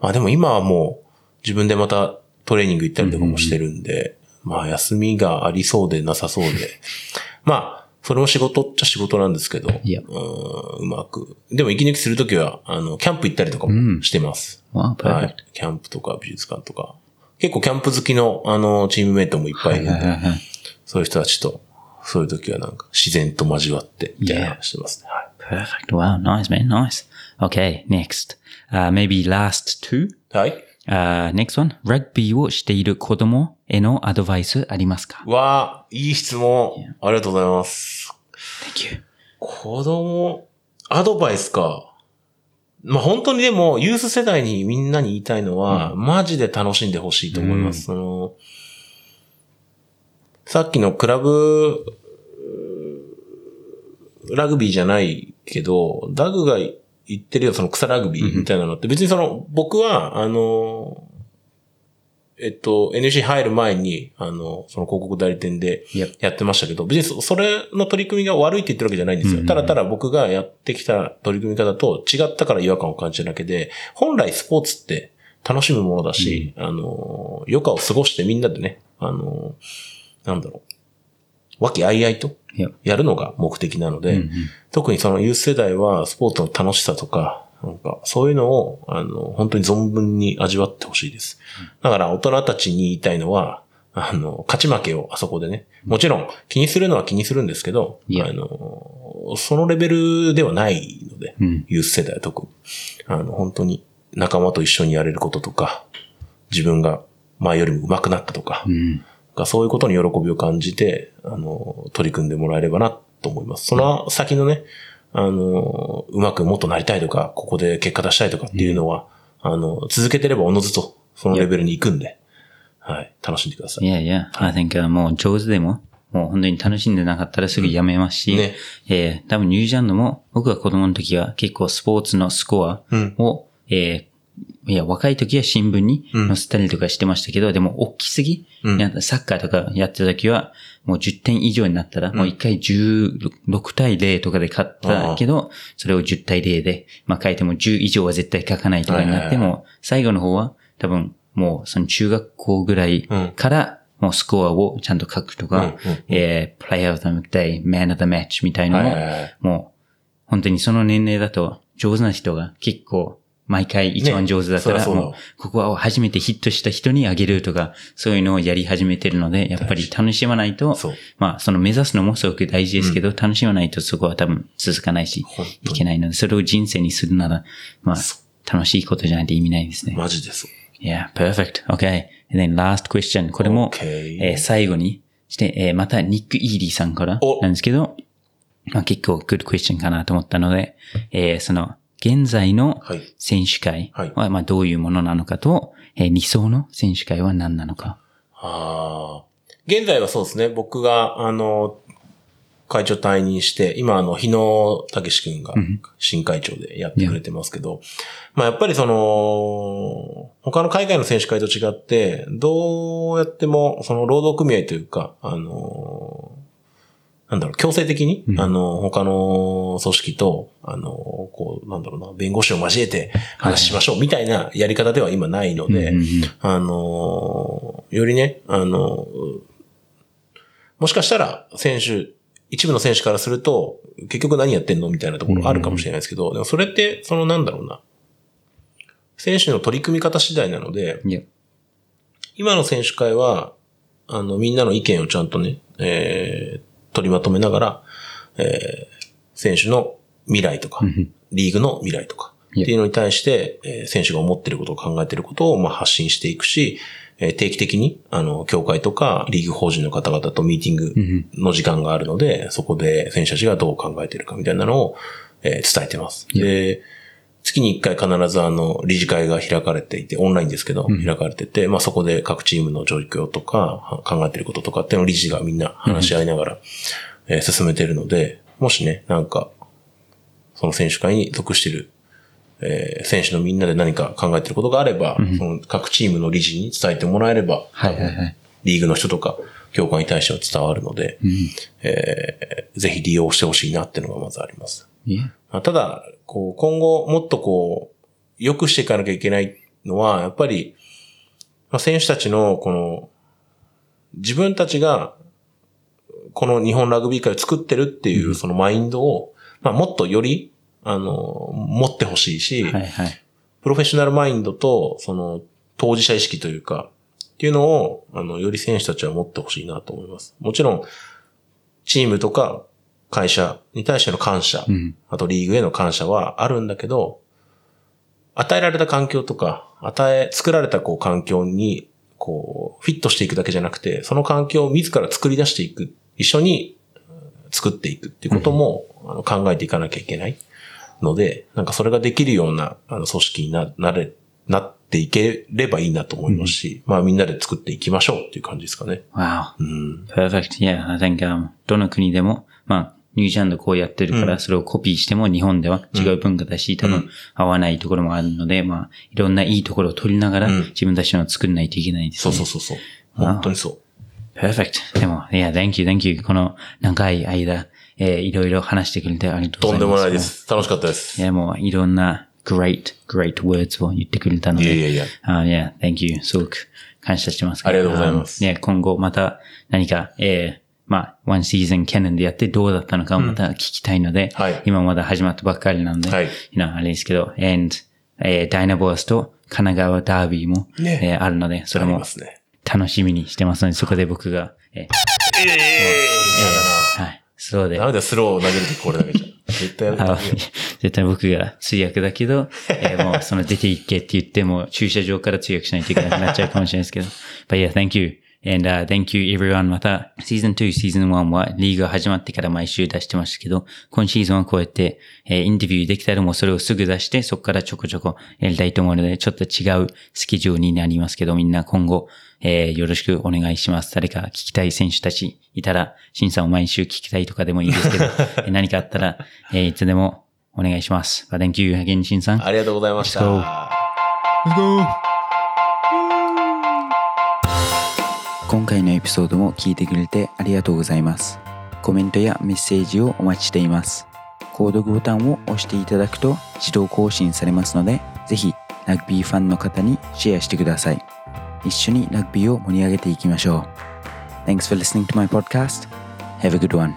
まあでも今はもう、自分でまたトレーニング行ったりとかもしてるんで、まあ休みがありそうでなさそうで、(laughs) まあ、それも仕事っちゃ仕事なんですけど、うんうまく。でも息抜きするときは、あの、キャンプ行ったりとかうんもしてます。Wow, は perfect. い。キャンプとか美術館とか。結構キャンプ好きの、あの、チームメイトもいっぱいいるんで、はいはいはいそういう人たちと、そういう時はなんか自然と交わって、みたいな話してますね。はい。Perfect. Wow, nice, man. Nice. Okay, next. Uh, maybe last two. はい。Uh, next one. ラグビーをしている子供へのアドバイスありますか？うわあ、いい質問。ありがとうございます。Thank you. 子供、アドバイスか。まあ、本当にでも、ユース世代にみんなに言いたいのは、マジで楽しんでほしいと思います。その、さっきのクラブ、ラグビーじゃないけど、ダグが言ってるよ、その草ラグビーみたいなのって、別にその、僕は、あの、えっと、NC 入る前に、あの、その広告代理店で.やってましたけど、別にそそれの取り組みが悪いって言ってるわけじゃないんですよ。うんただただ僕がやってきた取り組み方と違ったから違和感を感じるだけで、本来スポーツって楽しむものだし、あの、余暇を過ごしてみんなでね、あの、なんだろう、和気あいあいと.やるのが目的なので、特にそのユース世代はスポーツの楽しさとか、なんか、そういうのを、あの、本当に存分に味わってほしいです。だから大人たちに言いたいのは、あの、勝ち負けをあそこでね。もちろん気にするのは気にするんですけど、あの、そのレベルではないので、うんユース世代は特に。あの、本当に仲間と一緒にやれることとか、自分が前よりも上手くなったとか、うん。がそういうことに喜びを感じて、あの、取り組んでもらえればなと思います。その先のね、あの、うまくもっとなりたいとか、ここで結果出したいとかっていうのは、あの、続けてればおのずとそのレベルに行くんで、はい、楽しんでください。Yeah, yeah. I think、uh, もう上手でも、もう本当に楽しんでなかったらすぐやめますし、ね。えー多分ニュージーランドも僕が子供の時は結構スポーツのスコアを、えーいや、若い時は新聞に載せたりとかしてましたけど、でも大きすぎ、うん。サッカーとかやってた時は、もう10点以上になったら、もう一回16対0とかで勝ったけど、それを10対0で、まあ書いても10以上は絶対書かないとかになっても、最後の方は多分もうその中学校ぐらいから、もうスコアをちゃんと書くとか、えー、プレイヤー of the day, man of the match みたいなのを、はいはいはい。もう、本当にその年齢だと上手な人が結構毎回一番上手だったら、ねもう、ここは初めてヒットした人にあげるとか、そういうのをやり始めてるので、やっぱり楽しまないとまあ、その目指すのもすごく大事ですけど、楽しまないとそこは多分続かないし本、いけないので、それを人生にするなら、まあ、楽しいことじゃないと意味ないですね。マジでそう。Yeah, perfect. Okay. And then last question. これも、Okay. えー最後にして、えーまたニック・イーリーさんからおなんですけど、まあ、結構 good question かなと思ったので、えーその、現在のはい選手会はまあ、どういうものなのかと、えー理想の選手会は何なのか。ああ。現在はそうですね。僕が、あの、会長退任して、今、あの、日野武史くんが新会長でやってくれてますけど、まあ、やっぱりその、他の海外の選手会と違って、どうやっても、その労働組合というか、あの、なんだろう、強制的に、うん。あの、他の組織と、あの、こう、なんだろうな、弁護士を交えて話しましょうみたいなやり方では今ないので、うんうんうん。あのーよりね、あのーもしかしたら選手、一部の選手からすると、結局何やってんの？みたいなところあるかもしれないですけど、でもそれって、そのなんだろうな、選手の取り組み方次第なので、今の選手会は、あの、みんなの意見をちゃんとね、えー、取りまとめながら、えー、選手の未来とか、うんリーグの未来とか、っていうのに対して、えー選手が思ってることを考えてることを、まあ、発信していくし、えー定期的に、あの、協会とか、リーグ法人の方々とミーティングうんの時間があるので、そこで選手たちがどう考えてるかみたいなのを、えー伝えてます。で、月に一回必ずあの、理事会が開かれていて、オンラインですけど、開かれてて、まあそこで各チームの状況とか、考えてることとかっていうのを理事がみんな話し合いながら、えー進めてるので、もしね、なんか、その選手会に属している、えー選手のみんなで何か考えてることがあれば、その各チームの理事に伝えてもらえれば。リーグの人とか、協会に対しては伝わるので、えーぜひ利用してほしいなっていうのがまずあります。ただ、こう、今後もっとこう、良くしていかなきゃいけないのは、やっぱり、まあ、選手たちの、この、自分たちが、この日本ラグビー界を作ってるっていう、そのマインドを、まあ、もっとより、あの、持ってほしいし、はいはい。プロフェッショナルマインドと、その、当事者意識というか、っていうのを、あの、より選手たちは持ってほしいなと思います。もちろん、チームとか会社に対しての感謝、うん。あとリーグへの感謝はあるんだけど、与えられた環境とか、与え、作られたこう環境に、こう、フィットしていくだけじゃなくて、その環境を自ら作り出していく、一緒にうん作っていくっていうことも、あの考えていかなきゃいけないので、なんかそれができるような、あの、組織にな、なれ、なっていければいいなと思いますし、まあみんなで作っていきましょうっていう感じですかね。Wow. うん。Perfect. Yeah, I think, um, どの国でも、まあ、ニュージーランドこうやってるから、それをコピーしても日本では違う文化だし、多分合わないところもあるので、まあ、いろんないいところを取りながら、うん自分たちのを作らないといけないですね。そうそうそうそう。本当にそう。Perfect. でも、いや、thank you, thank you. この長い間、えーいろいろ話してくれてありがとうございます。とんでもないで。す。楽しかったです。いや、もういろんな great, great words を言ってくれたので。いやいやいや。あいや、thank you. すごく感謝してます。ありがとうございますあね、今後また何か、えーまあ、one season キャノンでやってどうだったのかをまた聞きたいので、はい。今まだ始まったばっかりなので、はい。you know あれですけど、and、えーダイナボースと神奈川ダービーも、ね。えーあるので、それも。楽しみにしてます。ので、そこで僕が、えーええはい、そうで。ダ、メだよ、スローを投げるときこれだけじゃ。絶対やる絶対僕が通訳だけど、(laughs) えーもうその出て行けって言っても駐車場から通訳しないといけなくなっちゃうかもしれないですけど。But yeah, thank you. And、uh, thank you everyone. また、シーズン2、シーズン1はリーグが始まってから毎週出してましたけど、今シーズンはこうやって、えーインタビューできたらもうそれをすぐ出して、そこからちょこちょこやりたいと思うので、ちょっと違うスケジュールになりますけど、みんな今後、えーよろしくお願いします。誰か聞きたい選手たちいたら、シンさんを毎週聞きたいとかでもいいですけど、(laughs) えー何かあったら、えーいつでもお願いします。But thank you again, シンさん。ありがとうございました。Let's go. Let's go! 今回のエピソードも聞いてくれてありがとうございます。コメントやメッセージをお待ちしています。購読ボタンを押していただくと自動更新されますので、ぜひラグビーファンの方にシェアしてください。一緒にラグビーを盛り上げていきましょう。Thanks for listening to my podcast. Have a good one.